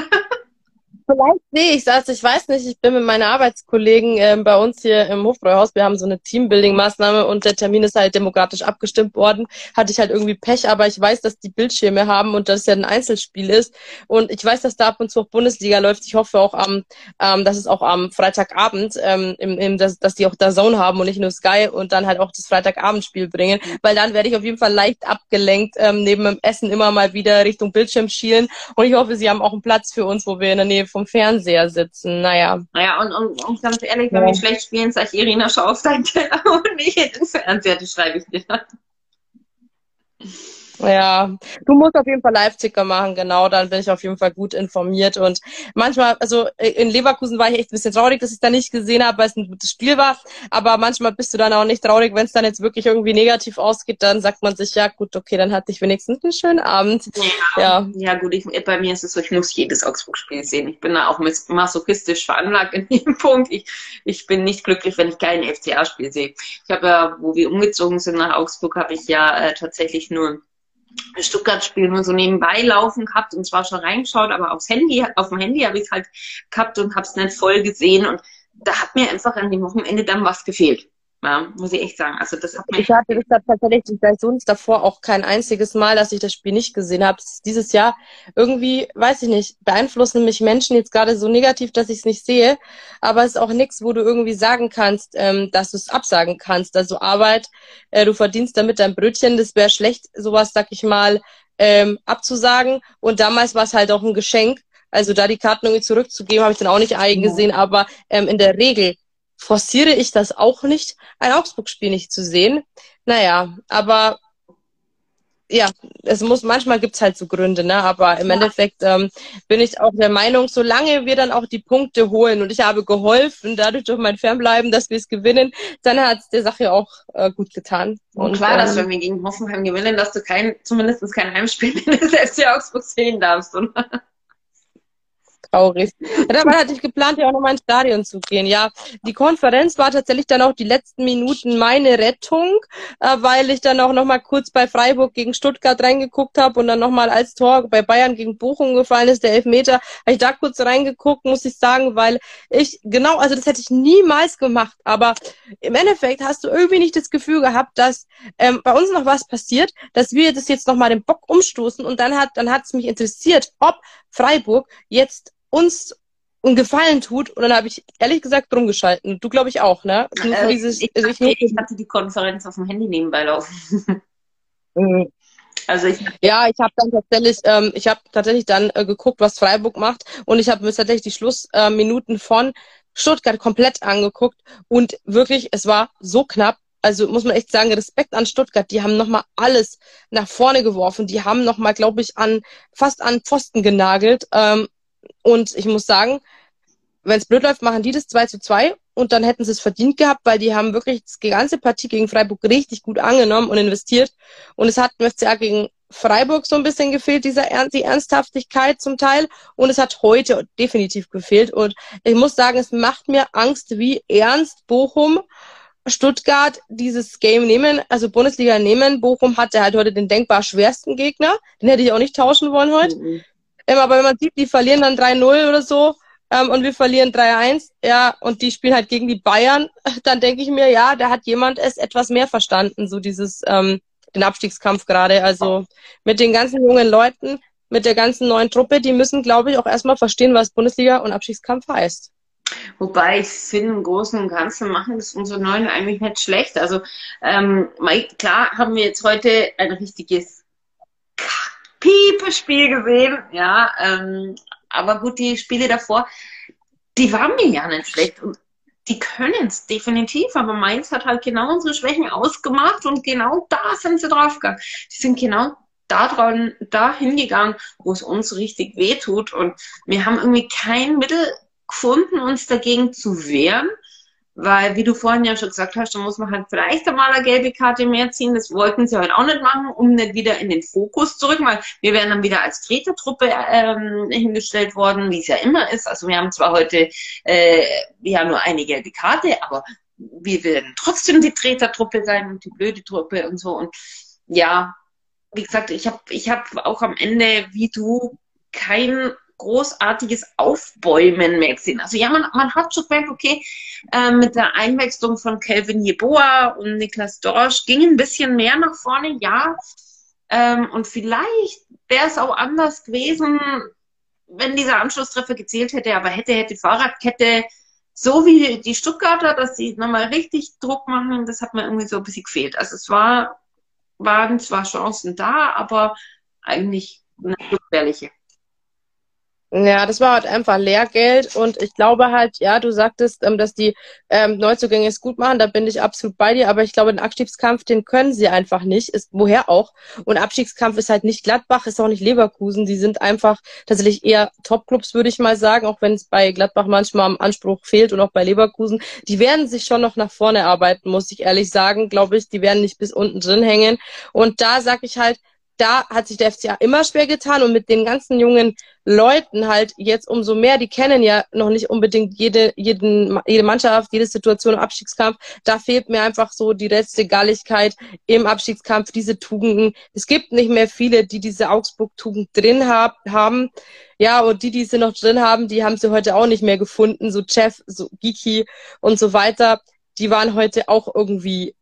Vielleicht sehe ich das. Ich weiß nicht. Ich bin mit meinen Arbeitskollegen äh, bei uns hier im Hofbräuhaus. Wir haben so eine Teambuilding-Maßnahme und der Termin ist halt demokratisch abgestimmt worden. Hatte ich halt irgendwie Pech, aber ich weiß, dass die Bildschirme haben und dass es ja ein Einzelspiel ist. Und ich weiß, dass da ab und zu auch Bundesliga läuft. Ich hoffe auch am, ähm, dass es auch am Freitagabend, ähm, im, im, dass, dass die auch da Zone haben und nicht nur Sky und dann halt auch das Freitagabendspiel bringen. Weil dann werde ich auf jeden Fall leicht abgelenkt, ähm, neben dem Essen immer mal wieder Richtung Bildschirm schielen. Und ich hoffe, sie haben auch einen Platz für uns, wo wir in der Nähe vom Fernseher sitzen. Naja. Naja, und, und, und ganz ehrlich, wenn ja. wir schlecht spielen, sag ich Irina, schau auf dein Teller und nicht in den Fernseher, das schreibe ich dir. Ja, du musst auf jeden Fall Live-Ticker machen, genau, dann bin ich auf jeden Fall gut informiert. Und manchmal, also in Leverkusen war ich echt ein bisschen traurig, dass ich da nicht gesehen habe, weil es ein gutes Spiel war. Aber manchmal bist du dann auch nicht traurig, wenn es dann jetzt wirklich irgendwie negativ ausgeht, dann sagt man sich, ja gut, okay, dann hatte ich wenigstens einen schönen Abend. Ja, ja. ja gut, ich, bei mir ist es so, ich muss jedes Augsburg-Spiel sehen. Ich bin da auch masochistisch veranlagt in dem Punkt. Ich, ich bin nicht glücklich, wenn ich kein FCA-Spiel sehe. Ich habe ja, wo wir umgezogen sind nach Augsburg, habe ich ja äh, tatsächlich nur Stuttgart-Spiel nur so nebenbei laufen gehabt und zwar schon reingeschaut, aber aufs Handy, auf dem Handy habe ich halt gehabt und habe es nicht voll gesehen und da hat mir einfach an dem Wochenende dann was gefehlt. Ja, muss ich echt sagen. Also das hat ich hatte das tatsächlich bei sonst davor auch kein einziges Mal, dass ich das Spiel nicht gesehen habe. Dieses Jahr irgendwie, weiß ich nicht, beeinflussen mich Menschen jetzt gerade so negativ, dass ich es nicht sehe. Aber es ist auch nichts, wo du irgendwie sagen kannst, ähm, dass du es absagen kannst. Also Arbeit, äh, du verdienst damit dein Brötchen. Das wäre schlecht, sowas, sag ich mal, ähm, abzusagen. Und damals war es halt auch ein Geschenk. Also da die Karten irgendwie zurückzugeben, habe ich dann auch nicht eingesehen. Ja. Aber ähm, in der Regel forciere ich das auch nicht, ein Augsburg-Spiel nicht zu sehen, naja, aber ja, es muss, manchmal gibt's halt so Gründe, ne? Aber im ja. Endeffekt ähm, bin ich auch der Meinung, solange wir dann auch die Punkte holen und ich habe geholfen, dadurch durch mein Fernbleiben, dass wir es gewinnen, dann hat's der Sache auch äh, gut getan. Und, klar, ähm, dass wenn wir gegen Hoffenheim gewinnen, dass du kein, zumindest kein Heimspiel in der FC Augsburg sehen darfst, oder? Traurig. Dabei hatte ich geplant, ja auch nochmal ins Stadion zu gehen. Ja, die Konferenz war tatsächlich dann auch die letzten Minuten meine Rettung, äh, weil ich dann auch nochmal kurz bei Freiburg gegen Stuttgart reingeguckt habe und dann nochmal als Tor bei Bayern gegen Bochum gefallen ist, der Elfmeter, habe ich da kurz reingeguckt, muss ich sagen, weil ich, genau, also das hätte ich niemals gemacht, aber im Endeffekt hast du irgendwie nicht das Gefühl gehabt, dass ähm, bei uns noch was passiert, dass wir das jetzt nochmal den Bock umstoßen und dann hat dann hat es mich interessiert, ob Freiburg jetzt uns einen Gefallen tut. Und dann habe ich ehrlich gesagt drum geschalten. Du glaube ich auch, ne? Äh, dieses, ich, also ich, ich, ich, hatte die Konferenz auf dem Handy nebenbei laufen. Mhm. Also ich ja, ich habe dann tatsächlich, ähm, ich habe tatsächlich dann äh, geguckt, was Freiburg macht und ich habe mir tatsächlich die Schlussminuten äh, von Stuttgart komplett angeguckt und wirklich, es war so knapp. Also muss man echt sagen, Respekt an Stuttgart. Die haben nochmal alles nach vorne geworfen. Die haben nochmal, glaube ich, an fast an Pfosten genagelt. Ähm, und ich muss sagen, wenn es blöd läuft, machen die das 2 zu 2 und dann hätten sie es verdient gehabt, weil die haben wirklich die ganze Partie gegen Freiburg richtig gut angenommen und investiert. Und es hat dem FCA gegen Freiburg so ein bisschen gefehlt, dieser die Ernsthaftigkeit zum Teil. Und es hat heute definitiv gefehlt. Und ich muss sagen, es macht mir Angst, wie ernst Bochum Stuttgart dieses Game nehmen, also Bundesliga nehmen. Bochum hatte halt heute den denkbar schwersten Gegner. Den hätte ich auch nicht tauschen wollen heute. Mhm. Ähm, aber wenn man sieht, die verlieren dann 3-0 oder so ähm, und wir verlieren 3-1, ja, und die spielen halt gegen die Bayern, dann denke ich mir, ja, da hat jemand es etwas mehr verstanden, so dieses, ähm, den Abstiegskampf gerade. Also mit den ganzen jungen Leuten, mit der ganzen neuen Truppe, die müssen, glaube ich, auch erstmal verstehen, was Bundesliga und Abstiegskampf heißt. Wobei ich finde, im Großen und Ganzen machen das unsere Neuen eigentlich nicht schlecht. Also ähm, klar haben wir jetzt heute ein richtiges Piepe-Spiel gesehen, ja. Ähm, aber gut, die Spiele davor, die waren mir ja nicht schlecht. Und die können es definitiv, aber Mainz hat halt genau unsere Schwächen ausgemacht und genau da sind sie draufgegangen. Die sind genau da dran, da hingegangen, wo es uns richtig wehtut. Und wir haben irgendwie kein Mittel gefunden, uns dagegen zu wehren. Weil, wie du vorhin ja schon gesagt hast, da muss man halt vielleicht einmal eine gelbe Karte mehr ziehen. Das wollten sie halt auch nicht machen, um nicht wieder in den Fokus zu rücken, weil wir wären dann wieder als Tretertruppe ähm, hingestellt worden, wie es ja immer ist. Also wir haben zwar heute äh, ja nur eine gelbe Karte, aber wir werden trotzdem die Tretertruppe sein und die blöde Truppe und so. Und ja, wie gesagt, ich habe ich hab auch am Ende, wie du, kein großartiges Aufbäumen mehr gesehen. Also ja, man, man hat schon gemerkt, okay, äh, mit der Einwechslung von Kelvin Jeboa und Niklas Dorsch ging ein bisschen mehr nach vorne, ja. Ähm, und vielleicht wäre es auch anders gewesen, wenn dieser Anschlusstreffer gezählt hätte, aber hätte, hätte Fahrradkette, so wie die Stuttgarter, dass sie nochmal richtig Druck machen, das hat mir irgendwie so ein bisschen gefehlt. Also es war, waren zwar Chancen da, aber eigentlich eine gefährliche. Ja, das war halt einfach Lehrgeld und ich glaube halt, ja, du sagtest, ähm, dass die ähm, Neuzugänge es gut machen, da bin ich absolut bei dir, aber ich glaube, den Abstiegskampf, den können sie einfach nicht, ist woher auch. Und Abstiegskampf ist halt nicht Gladbach, ist auch nicht Leverkusen, die sind einfach tatsächlich eher Topclubs, würde ich mal sagen, auch wenn es bei Gladbach manchmal am Anspruch fehlt und auch bei Leverkusen. Die werden sich schon noch nach vorne arbeiten, muss ich ehrlich sagen, glaube ich, die werden nicht bis unten drin hängen. Und da sag ich halt, da hat sich der FCA immer schwer getan und mit den ganzen jungen Leuten halt jetzt umso mehr, die kennen ja noch nicht unbedingt jede, jeden, jede Mannschaft, jede Situation im Abstiegskampf. Da fehlt mir einfach so die letzte Galligkeit im Abstiegskampf, diese Tugenden. Es gibt nicht mehr viele, die diese Augsburg-Tugend drin hab, haben. Ja, und die, die sie noch drin haben, die haben sie heute auch nicht mehr gefunden. So Jeff, so Giki und so weiter. Die waren heute auch irgendwie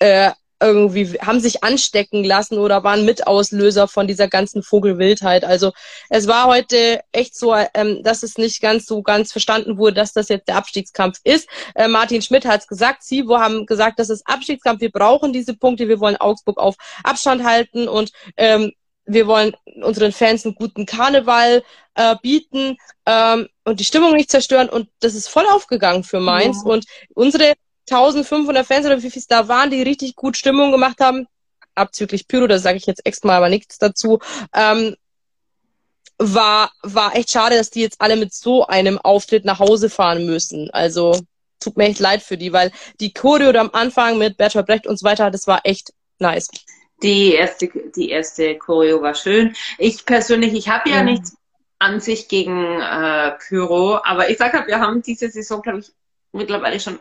äh, irgendwie haben sich anstecken lassen oder waren Mitauslöser von dieser ganzen Vogelwildheit. Also es war heute echt so, ähm, dass es nicht ganz so ganz verstanden wurde, dass das jetzt der Abstiegskampf ist. Äh, Martin Schmidt hat es gesagt, Sie haben gesagt, das ist Abstiegskampf, wir brauchen diese Punkte, wir wollen Augsburg auf Abstand halten und ähm, wir wollen unseren Fans einen guten Karneval äh, bieten ähm, und die Stimmung nicht zerstören und das ist voll aufgegangen für Mainz ja. und unsere 1500 Fans oder wie viel es da waren, die richtig gut Stimmung gemacht haben. Abzüglich Pyro, da sage ich jetzt extra mal aber nichts dazu. Ähm, war, war echt schade, dass die jetzt alle mit so einem Auftritt nach Hause fahren müssen. Also tut mir echt leid für die, weil die Choreo am Anfang mit Bertolt Brecht und so weiter, das war echt nice. Die erste, die erste Choreo war schön. Ich persönlich, ich habe ja, ja nichts an sich gegen äh, Pyro, aber ich sage, wir haben diese Saison, glaube ich, mittlerweile schon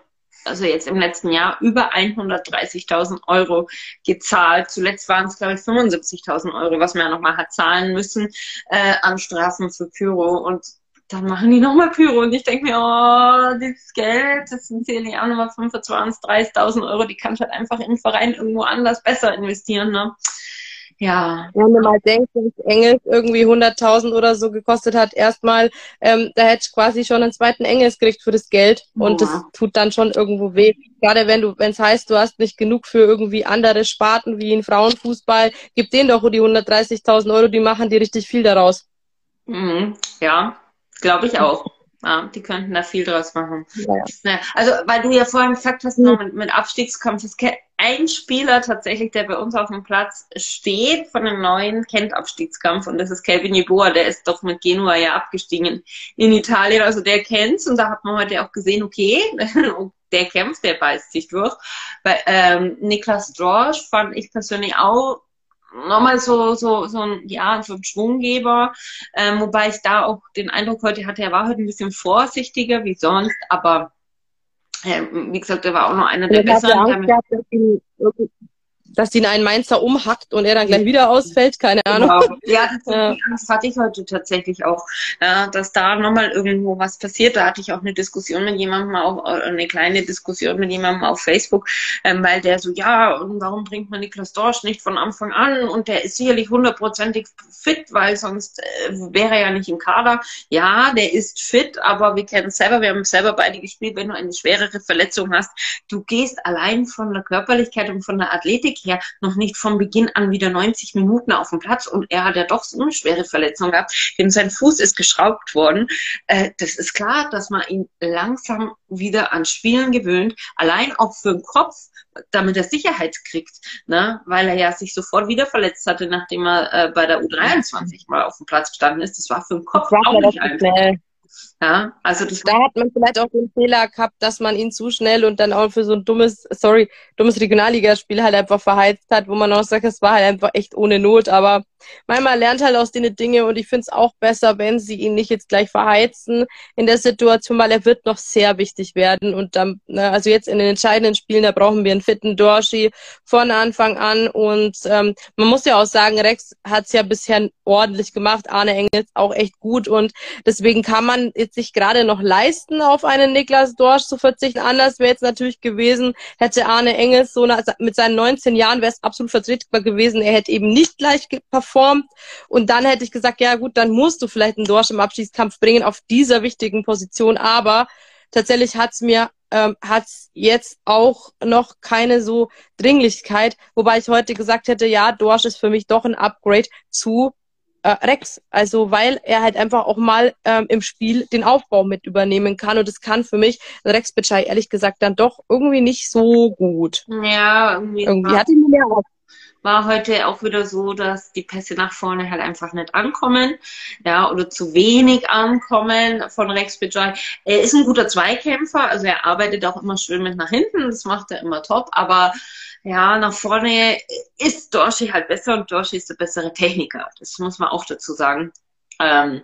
also jetzt im letzten Jahr, über 130.000 Euro gezahlt. Zuletzt waren es, glaube ich, 75.000 Euro, was man ja nochmal hat zahlen müssen äh, an Strafen für Pyro. Und dann machen die nochmal Pyro. Und ich denke mir, oh, dieses Geld, das sind sicherlich auch nochmal 25.000, 30.000 Euro, die kannst du halt einfach im Verein irgendwo anders besser investieren. Ne? Ja. Wenn du mal denkst, dass Engels irgendwie 100.000 oder so gekostet hat, erstmal, ähm, da hätte ich quasi schon einen zweiten Engels gekriegt für das Geld. Und ja. das tut dann schon irgendwo weh. Gerade wenn du, wenn es heißt, du hast nicht genug für irgendwie andere Sparten wie in Frauenfußball, gib denen doch die 130.000 Euro, die machen die richtig viel daraus. Mhm. Ja, glaube ich auch. Ja, die könnten da viel draus machen. Ja. Also, weil du ja vorhin gesagt hast, mhm. mit, mit Abstiegskampf, es ein Spieler tatsächlich, der bei uns auf dem Platz steht von den Neuen, kennt Abstiegskampf und das ist Kelvin Yeboah, der ist doch mit Genua ja abgestiegen in Italien, also der kennt's und da hat man heute auch gesehen, okay, der kämpft, der beißt sich durch. Bei ähm, Niklas Dorsch fand ich persönlich auch nochmal so, so, so ein, ja, so ein Schwunggeber, ähm, wobei ich da auch den Eindruck heute hatte, er war heute ein bisschen vorsichtiger wie sonst, aber äh, wie gesagt, er war auch noch einer der besseren dass ihn ein Mainzer umhackt und er dann gleich wieder ausfällt, keine Ahnung. Genau. Ja, das, ja. das hatte ich heute tatsächlich auch, ja, dass da nochmal irgendwo was passiert. Da hatte ich auch eine Diskussion mit jemandem, auch äh, eine kleine Diskussion mit jemandem auf Facebook, ähm, weil der so, ja, und warum bringt man Niklas Dorsch nicht von Anfang an? Und der ist sicherlich hundertprozentig fit, weil sonst äh, wäre er ja nicht im Kader. Ja, der ist fit, aber wir kennen es selber, wir haben selber beide gespielt, wenn du eine schwerere Verletzung hast, du gehst allein von der Körperlichkeit und von der Athletik her noch nicht von Beginn an wieder 90 Minuten auf dem Platz und er hat ja doch so eine schwere Verletzung gehabt, denn sein Fuß ist geschraubt worden. Äh, das ist klar, dass man ihn langsam wieder an Spielen gewöhnt, allein auch für den Kopf, damit er Sicherheit kriegt, ne? weil er ja sich sofort wieder verletzt hatte, nachdem er äh, bei der U23 mal auf dem Platz gestanden ist. Das war für den Kopf auch nicht einfach. Schnell. Ja, also das da hat man vielleicht auch den Fehler gehabt, dass man ihn zu schnell und dann auch für so ein dummes, sorry, dummes Regionalligaspiel halt einfach verheizt hat, wo man auch sagt, es war halt einfach echt ohne Not. Aber manchmal lernt halt aus denen Dinge und ich finde es auch besser, wenn sie ihn nicht jetzt gleich verheizen in der Situation, weil er wird noch sehr wichtig werden. Und dann, ne, also jetzt in den entscheidenden Spielen, da brauchen wir einen fitten Dorschi von Anfang an. Und ähm, man muss ja auch sagen, Rex hat es ja bisher ordentlich gemacht, Arne Engels auch echt gut und deswegen kann man jetzt sich gerade noch leisten, auf einen Niklas Dorsch zu verzichten. Anders wäre jetzt natürlich gewesen, hätte Arne Engels so eine, mit seinen 19 Jahren wäre es absolut vertretbar gewesen. Er hätte eben nicht gleich performt. Und dann hätte ich gesagt, ja gut, dann musst du vielleicht einen Dorsch im Abschießkampf bringen auf dieser wichtigen Position. Aber tatsächlich hat's mir ähm, hat's jetzt auch noch keine so Dringlichkeit, wobei ich heute gesagt hätte, ja, Dorsch ist für mich doch ein Upgrade zu äh, Rex. Also weil er halt einfach auch mal ähm, im Spiel den Aufbau mit übernehmen kann. Und das kann für mich Rex Bitschei ehrlich gesagt dann doch irgendwie nicht so gut. Ja, irgendwie, irgendwie hat ihn mehr auf war heute auch wieder so, dass die Pässe nach vorne halt einfach nicht ankommen, ja, oder zu wenig ankommen von Rex Bajai. Er ist ein guter Zweikämpfer, also er arbeitet auch immer schön mit nach hinten, das macht er immer top, aber ja, nach vorne ist Dorschi halt besser und Dorschi ist der bessere Techniker. Das muss man auch dazu sagen. Ähm,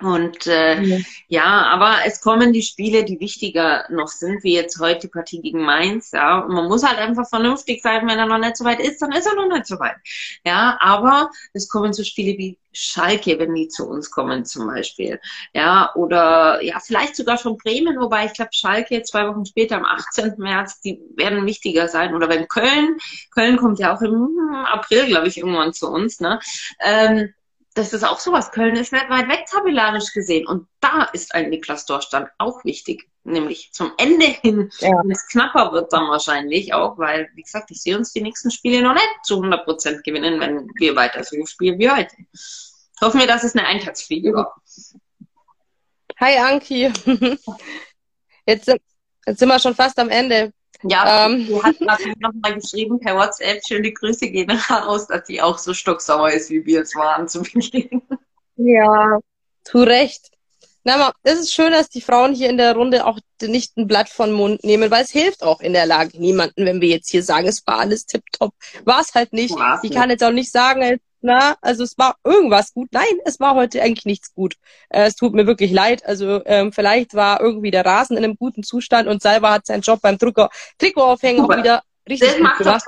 und äh, ja. ja. aber es kommen die Spiele, die wichtiger noch sind, wie jetzt heute die Partie gegen Mainz. Ja, und man muss halt einfach vernünftig sein, wenn er noch nicht so weit ist, dann ist er noch nicht so weit. Ja, aber es kommen so Spiele wie Schalke, wenn die zu uns kommen zum Beispiel. Ja, oder ja, vielleicht sogar schon Bremen, wobei ich glaube, Schalke zwei Wochen später, am 18. März, die werden wichtiger sein. Oder wenn Köln, Köln kommt ja auch im April, glaube ich, irgendwann zu uns. Ne? Ähm, das ist auch sowas. Köln ist nicht weit weg tabellarisch gesehen. Und da ist ein Niklas Dorsch dann auch wichtig. Nämlich zum Ende hin, ja. wenn es knapper wird dann wahrscheinlich auch, weil, wie gesagt, ich sehe uns die nächsten Spiele noch nicht zu 100 Prozent gewinnen, wenn wir weiter so spielen wie heute. Hoffen wir, dass es eine Eintagsfliege war. Hi Anki. Jetzt Jetzt sind wir schon fast am Ende. Ja, ähm. die hat gerade noch mal geschrieben per WhatsApp, schöne Grüße gehen raus, dass die auch so stocksauer ist, wie wir es waren zu Beginn. Ja, zu Recht. Na, es ist schön, dass die Frauen hier in der Runde auch nicht ein Blatt von Mund nehmen, weil es hilft auch in der Lage niemanden, wenn wir jetzt hier sagen, es war alles tipptopp. War es halt nicht. Ich kann jetzt auch nicht sagen, na, also es war irgendwas gut. Nein, es war heute eigentlich nichts gut. Äh, es tut mir wirklich leid. Also ähm, vielleicht war irgendwie der Rasen in einem guten Zustand und Salva hat seinen Job beim Trikot, Trikotaufhängen auch wieder richtig das gut gemacht.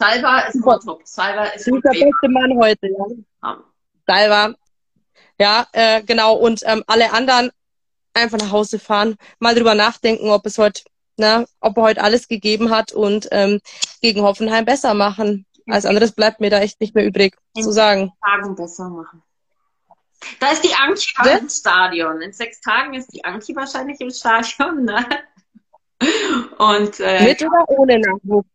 Salva ist top. Salva ist der beste Mann heute. Ja. Salva, ja, äh, genau. Und ähm, alle anderen einfach nach Hause fahren, mal drüber nachdenken, ob es heute, na, ob er heute alles gegeben hat und ähm, gegen Hoffenheim besser machen. Als anderes bleibt mir da echt nicht mehr übrig in zu sagen. Tagen besser machen. Da ist die Anki im Stadion. In sechs Tagen ist die Anki wahrscheinlich im Stadion. Ne? Und, äh, Mit oder ohne Nachwuchs?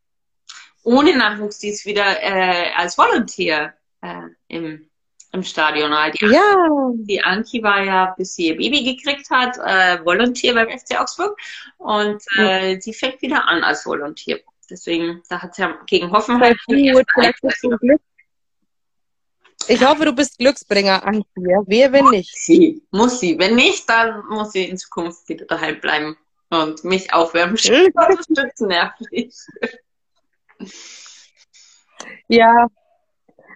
Ohne Nachwuchs, die ist wieder äh, als Volunteer äh, im im Stadion. Die, ja. die Anki war ja, bis sie ihr Baby gekriegt hat, äh, Volontier beim FC Augsburg und äh, sie fängt wieder an als Volontier. Deswegen, da hat sie ja gegen Hoffenheim. Ich hoffe, du bist Glücksbringer, Anki. Wer, wenn nicht? Sie, muss sie. Wenn nicht, dann muss sie in Zukunft wieder daheim bleiben und mich aufwärmen. Unterstützen, nervlich. Ja,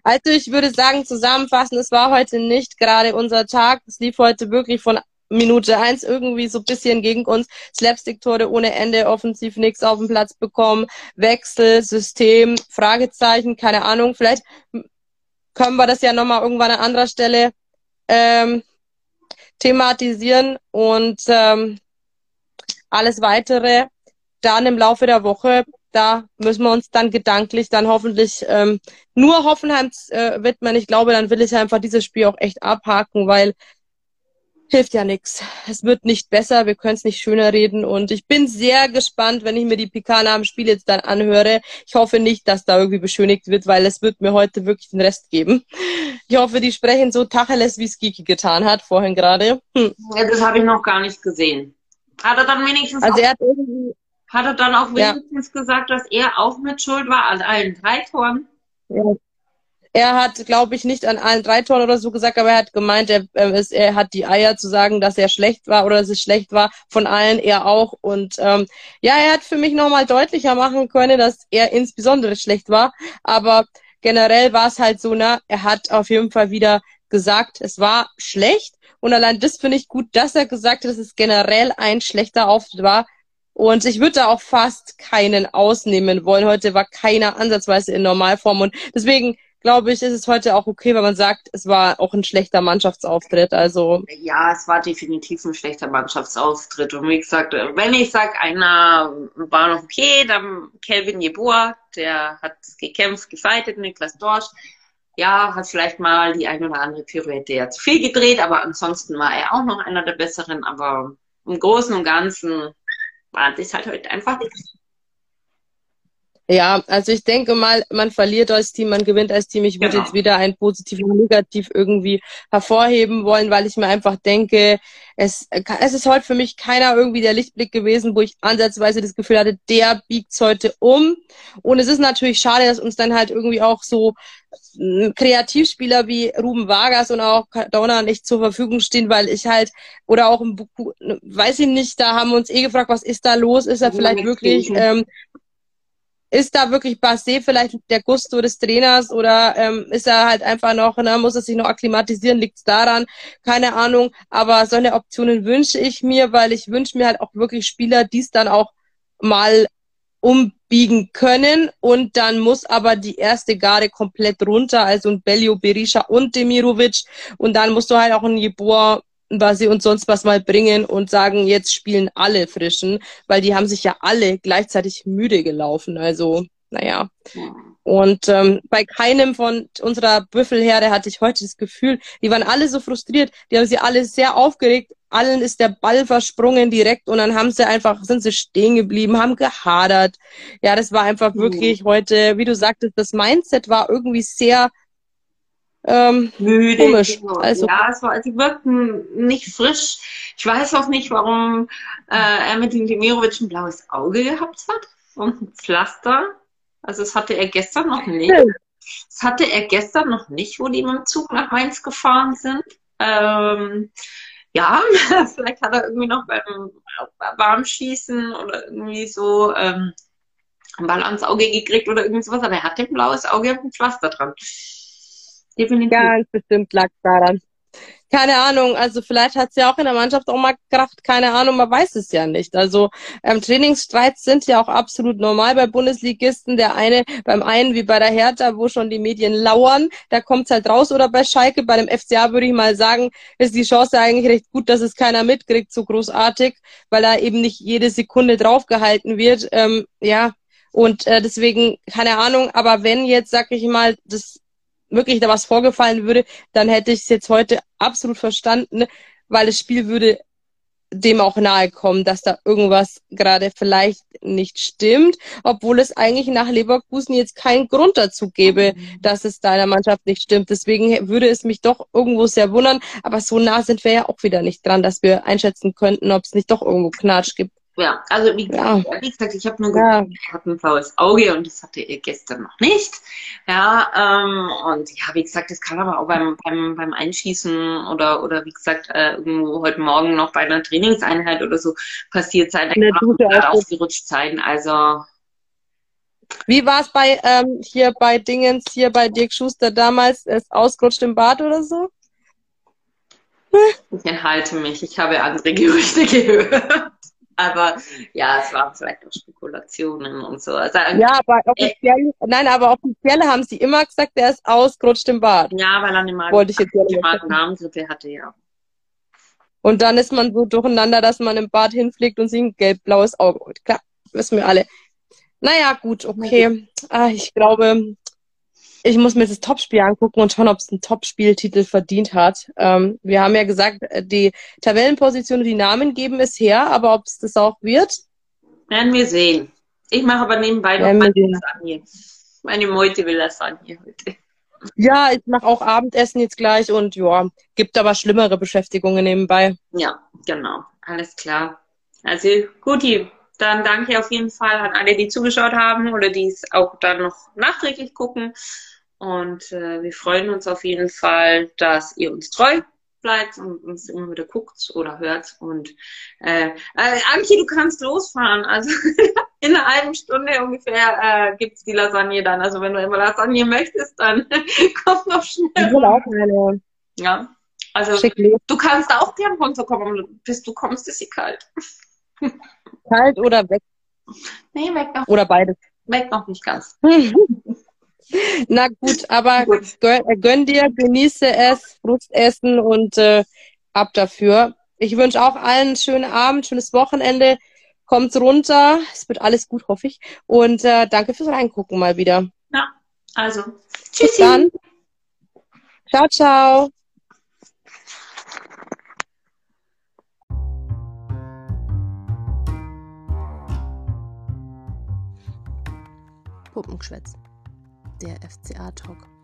also ich würde sagen, zusammenfassen, es war heute nicht gerade unser Tag. Es lief heute wirklich von Minute eins irgendwie so ein bisschen gegen uns. Slapstick-Tore ohne Ende, offensiv nichts auf den Platz bekommen. Wechsel, System, Fragezeichen, keine Ahnung. Vielleicht können wir das ja nochmal irgendwann an anderer Stelle ähm, thematisieren und ähm, alles weitere dann im Laufe der Woche da müssen wir uns dann gedanklich dann hoffentlich ähm, nur Hoffenheim äh, widmen. Ich glaube, dann will ich einfach dieses Spiel auch echt abhaken, weil hilft ja nichts. Es wird nicht besser, wir können es nicht schöner reden und ich bin sehr gespannt, wenn ich mir die Pikana am Spiel jetzt dann anhöre. Ich hoffe nicht, dass da irgendwie beschönigt wird, weil es wird mir heute wirklich den Rest geben. Ich hoffe, die sprechen so Tacheles, wie es Kiki getan hat vorhin gerade. Hm. Ja, das habe ich noch gar nicht gesehen. Hat er dann wenigstens also er hat irgendwie hat er dann auch wenigstens ja. gesagt, dass er auch mit Schuld war an allen drei Toren? Ja. Er hat, glaube ich, nicht an allen drei Toren oder so gesagt, aber er hat gemeint, er, äh, er hat die Eier zu sagen, dass er schlecht war oder dass es schlecht war. Von allen er auch. Und ähm, ja, er hat für mich nochmal deutlicher machen können, dass er insbesondere schlecht war. Aber generell war es halt so, ne, er hat auf jeden Fall wieder gesagt, es war schlecht. Und allein das finde ich gut, dass er gesagt hat, dass es generell ein schlechter Auftritt war. Und ich würde da auch fast keinen ausnehmen wollen. Heute war keiner ansatzweise in Normalform. Und deswegen glaube ich, ist es heute auch okay, wenn man sagt, es war auch ein schlechter Mannschaftsauftritt. Also ja, es war definitiv ein schlechter Mannschaftsauftritt. Und wie gesagt, wenn ich sage, einer war noch okay, dann Kelvin Jeboa, der hat gekämpft, gefeitet, Niklas Dorsch. Ja, hat vielleicht mal die ein oder andere Pirouette ja zu viel gedreht, aber ansonsten war er auch noch einer der Besseren. Aber im Großen und Ganzen war das halt heute einfach nichts. Ja, also ich denke mal, man verliert als Team, man gewinnt als Team. Ich würde genau. jetzt wieder ein positiv und negativ irgendwie hervorheben wollen, weil ich mir einfach denke, es, es ist heute für mich keiner irgendwie der Lichtblick gewesen, wo ich ansatzweise das Gefühl hatte, der biegt's heute um. Und es ist natürlich schade, dass uns dann halt irgendwie auch so hm, Kreativspieler wie Ruben Vargas und auch Donner nicht zur Verfügung stehen, weil ich halt, oder auch im Buku, weiß ich nicht, da haben wir uns eh gefragt, was ist da los? Ist er vielleicht wirklich ähm, ist da wirklich Basé vielleicht der Gusto des Trainers oder ähm, ist er halt einfach noch, ne, muss er sich noch akklimatisieren, liegt's daran? Keine Ahnung. Aber solche Optionen wünsche ich mir, weil ich wünsche mir halt auch wirklich Spieler, die es dann auch mal umbiegen können und dann muss aber die erste Garde komplett runter, also ein Bellio, Berisha und Demirovic und dann musst du halt auch ein Jeboa was sie uns sonst was mal bringen und sagen, jetzt spielen alle Frischen, weil die haben sich ja alle gleichzeitig müde gelaufen. Also, naja. Und ähm, bei keinem von unserer Büffelherde hatte ich heute das Gefühl, die waren alle so frustriert, die haben sie alle sehr aufgeregt, allen ist der Ball versprungen direkt und dann haben sie einfach, sind sie stehen geblieben, haben gehadert. Ja, das war einfach wirklich mhm. heute, wie du sagtest, das Mindset war irgendwie sehr ähm, müde. komisch. Also, ja, es war, sie wirkten nicht frisch. Ich weiß auch nicht, warum äh, er mit dem Demirovic ein blaues Auge gehabt hat und ein Pflaster. Also das hatte er gestern noch nicht. Das hatte er gestern noch nicht, wo die mit dem Zug nach Mainz gefahren sind. Ähm, ja, vielleicht hat er irgendwie noch beim Warmschießen oder irgendwie so ähm, einen Ball ans Auge gekriegt oder irgend sowas, aber er hatte ein blaues Auge und ein Pflaster dran. Definitiv. Ganz bestimmt lag daran. Keine Ahnung, also vielleicht hat es ja auch in der Mannschaft auch mal gekracht, keine Ahnung, man weiß es ja nicht. Also ähm, Trainingsstreits sind ja auch absolut normal bei Bundesligisten. Der eine beim einen wie bei der Hertha, wo schon die Medien lauern, da kommt's halt raus. Oder bei Schalke, bei dem FCA würde ich mal sagen, ist die Chance eigentlich recht gut, dass es keiner mitkriegt, so großartig, weil da eben nicht jede Sekunde draufgehalten wird. Ähm, ja, und äh, deswegen, keine Ahnung, aber wenn jetzt, sag ich mal, das wirklich da was vorgefallen würde, dann hätte ich es jetzt heute absolut verstanden, weil das Spiel würde dem auch nahe kommen, dass da irgendwas gerade vielleicht nicht stimmt, obwohl es eigentlich nach Leverkusen jetzt keinen Grund dazu gäbe, mhm. dass es deiner Mannschaft nicht stimmt. Deswegen würde es mich doch irgendwo sehr wundern, aber so nah sind wir ja auch wieder nicht dran, dass wir einschätzen könnten, ob es nicht doch irgendwo Knatsch gibt. Ja, also wie, ja. wie gesagt, ich habe nur ja. er hat ein blaues Auge und das hatte er gestern noch nicht. Ja, ähm, und ja, wie gesagt, das kann aber auch beim, beim, beim Einschießen oder, oder wie gesagt, äh, irgendwo heute Morgen noch bei einer Trainingseinheit oder so passiert sein. Da kann ausgerutscht sein. Also wie war es bei ähm, hier bei Dingens, hier bei Dirk Schuster damals, ist ausgerutscht im Bad oder so? Ich enthalte mich, ich habe andere Gerüchte gehört. Aber ja, es waren vielleicht auch Spekulationen und so. Also, ja, aber offiziell, äh, nein, aber offiziell haben sie immer gesagt, der ist ausgerutscht im Bad. Ja, weil er eine Magen-Darm-Grippe hatte, ja. Und dann ist man so durcheinander, dass man im Bad hinfliegt und sich ein gelb-blaues Auge holt. Klar, wissen wir alle. Naja, gut, okay. Ah, ich glaube, ich muss mir das Topspiel angucken und schauen, ob es einen Topspieltitel verdient hat. Ähm, wir haben ja gesagt, äh, die Tabellenposition und die Namen geben es her, aber ob es das auch wird? Werden wir sehen. Ich mache aber nebenbei noch meine Lasagne. Meine Meute will Lasagne heute. Ja, ich mache auch Abendessen jetzt gleich und ja, gibt aber schlimmere Beschäftigungen nebenbei. Ja, genau. Alles klar. Also, guti. Dann danke auf jeden Fall an alle, die zugeschaut haben oder die es auch dann noch nachträglich gucken. Und äh, wir freuen uns auf jeden Fall, dass ihr uns treu bleibt und uns immer wieder guckt oder hört. Und äh, äh, Anki, du kannst losfahren. Also in einer halben Stunde ungefähr äh, gibt's die Lasagne dann. Also wenn du immer Lasagne möchtest, dann komm noch schnell. Ich will auch eine. Ja. Also du kannst auch gern runterkommen, bis du kommst, ist sie kalt. Kalt oder weg? Nee, weg noch. Oder beides. Weg noch nicht ganz. Na gut, aber gut. Gönn, äh, gönn, dir, genieße es, Frust essen und äh, ab dafür. Ich wünsche auch allen einen schönen Abend, schönes Wochenende. Kommt runter, es wird alles gut, hoffe ich. Und äh, danke fürs Reingucken mal wieder. Ja, also tschüssi. Bis dann. Ciao, ciao. Puppengeschwätz der FCA-Talk.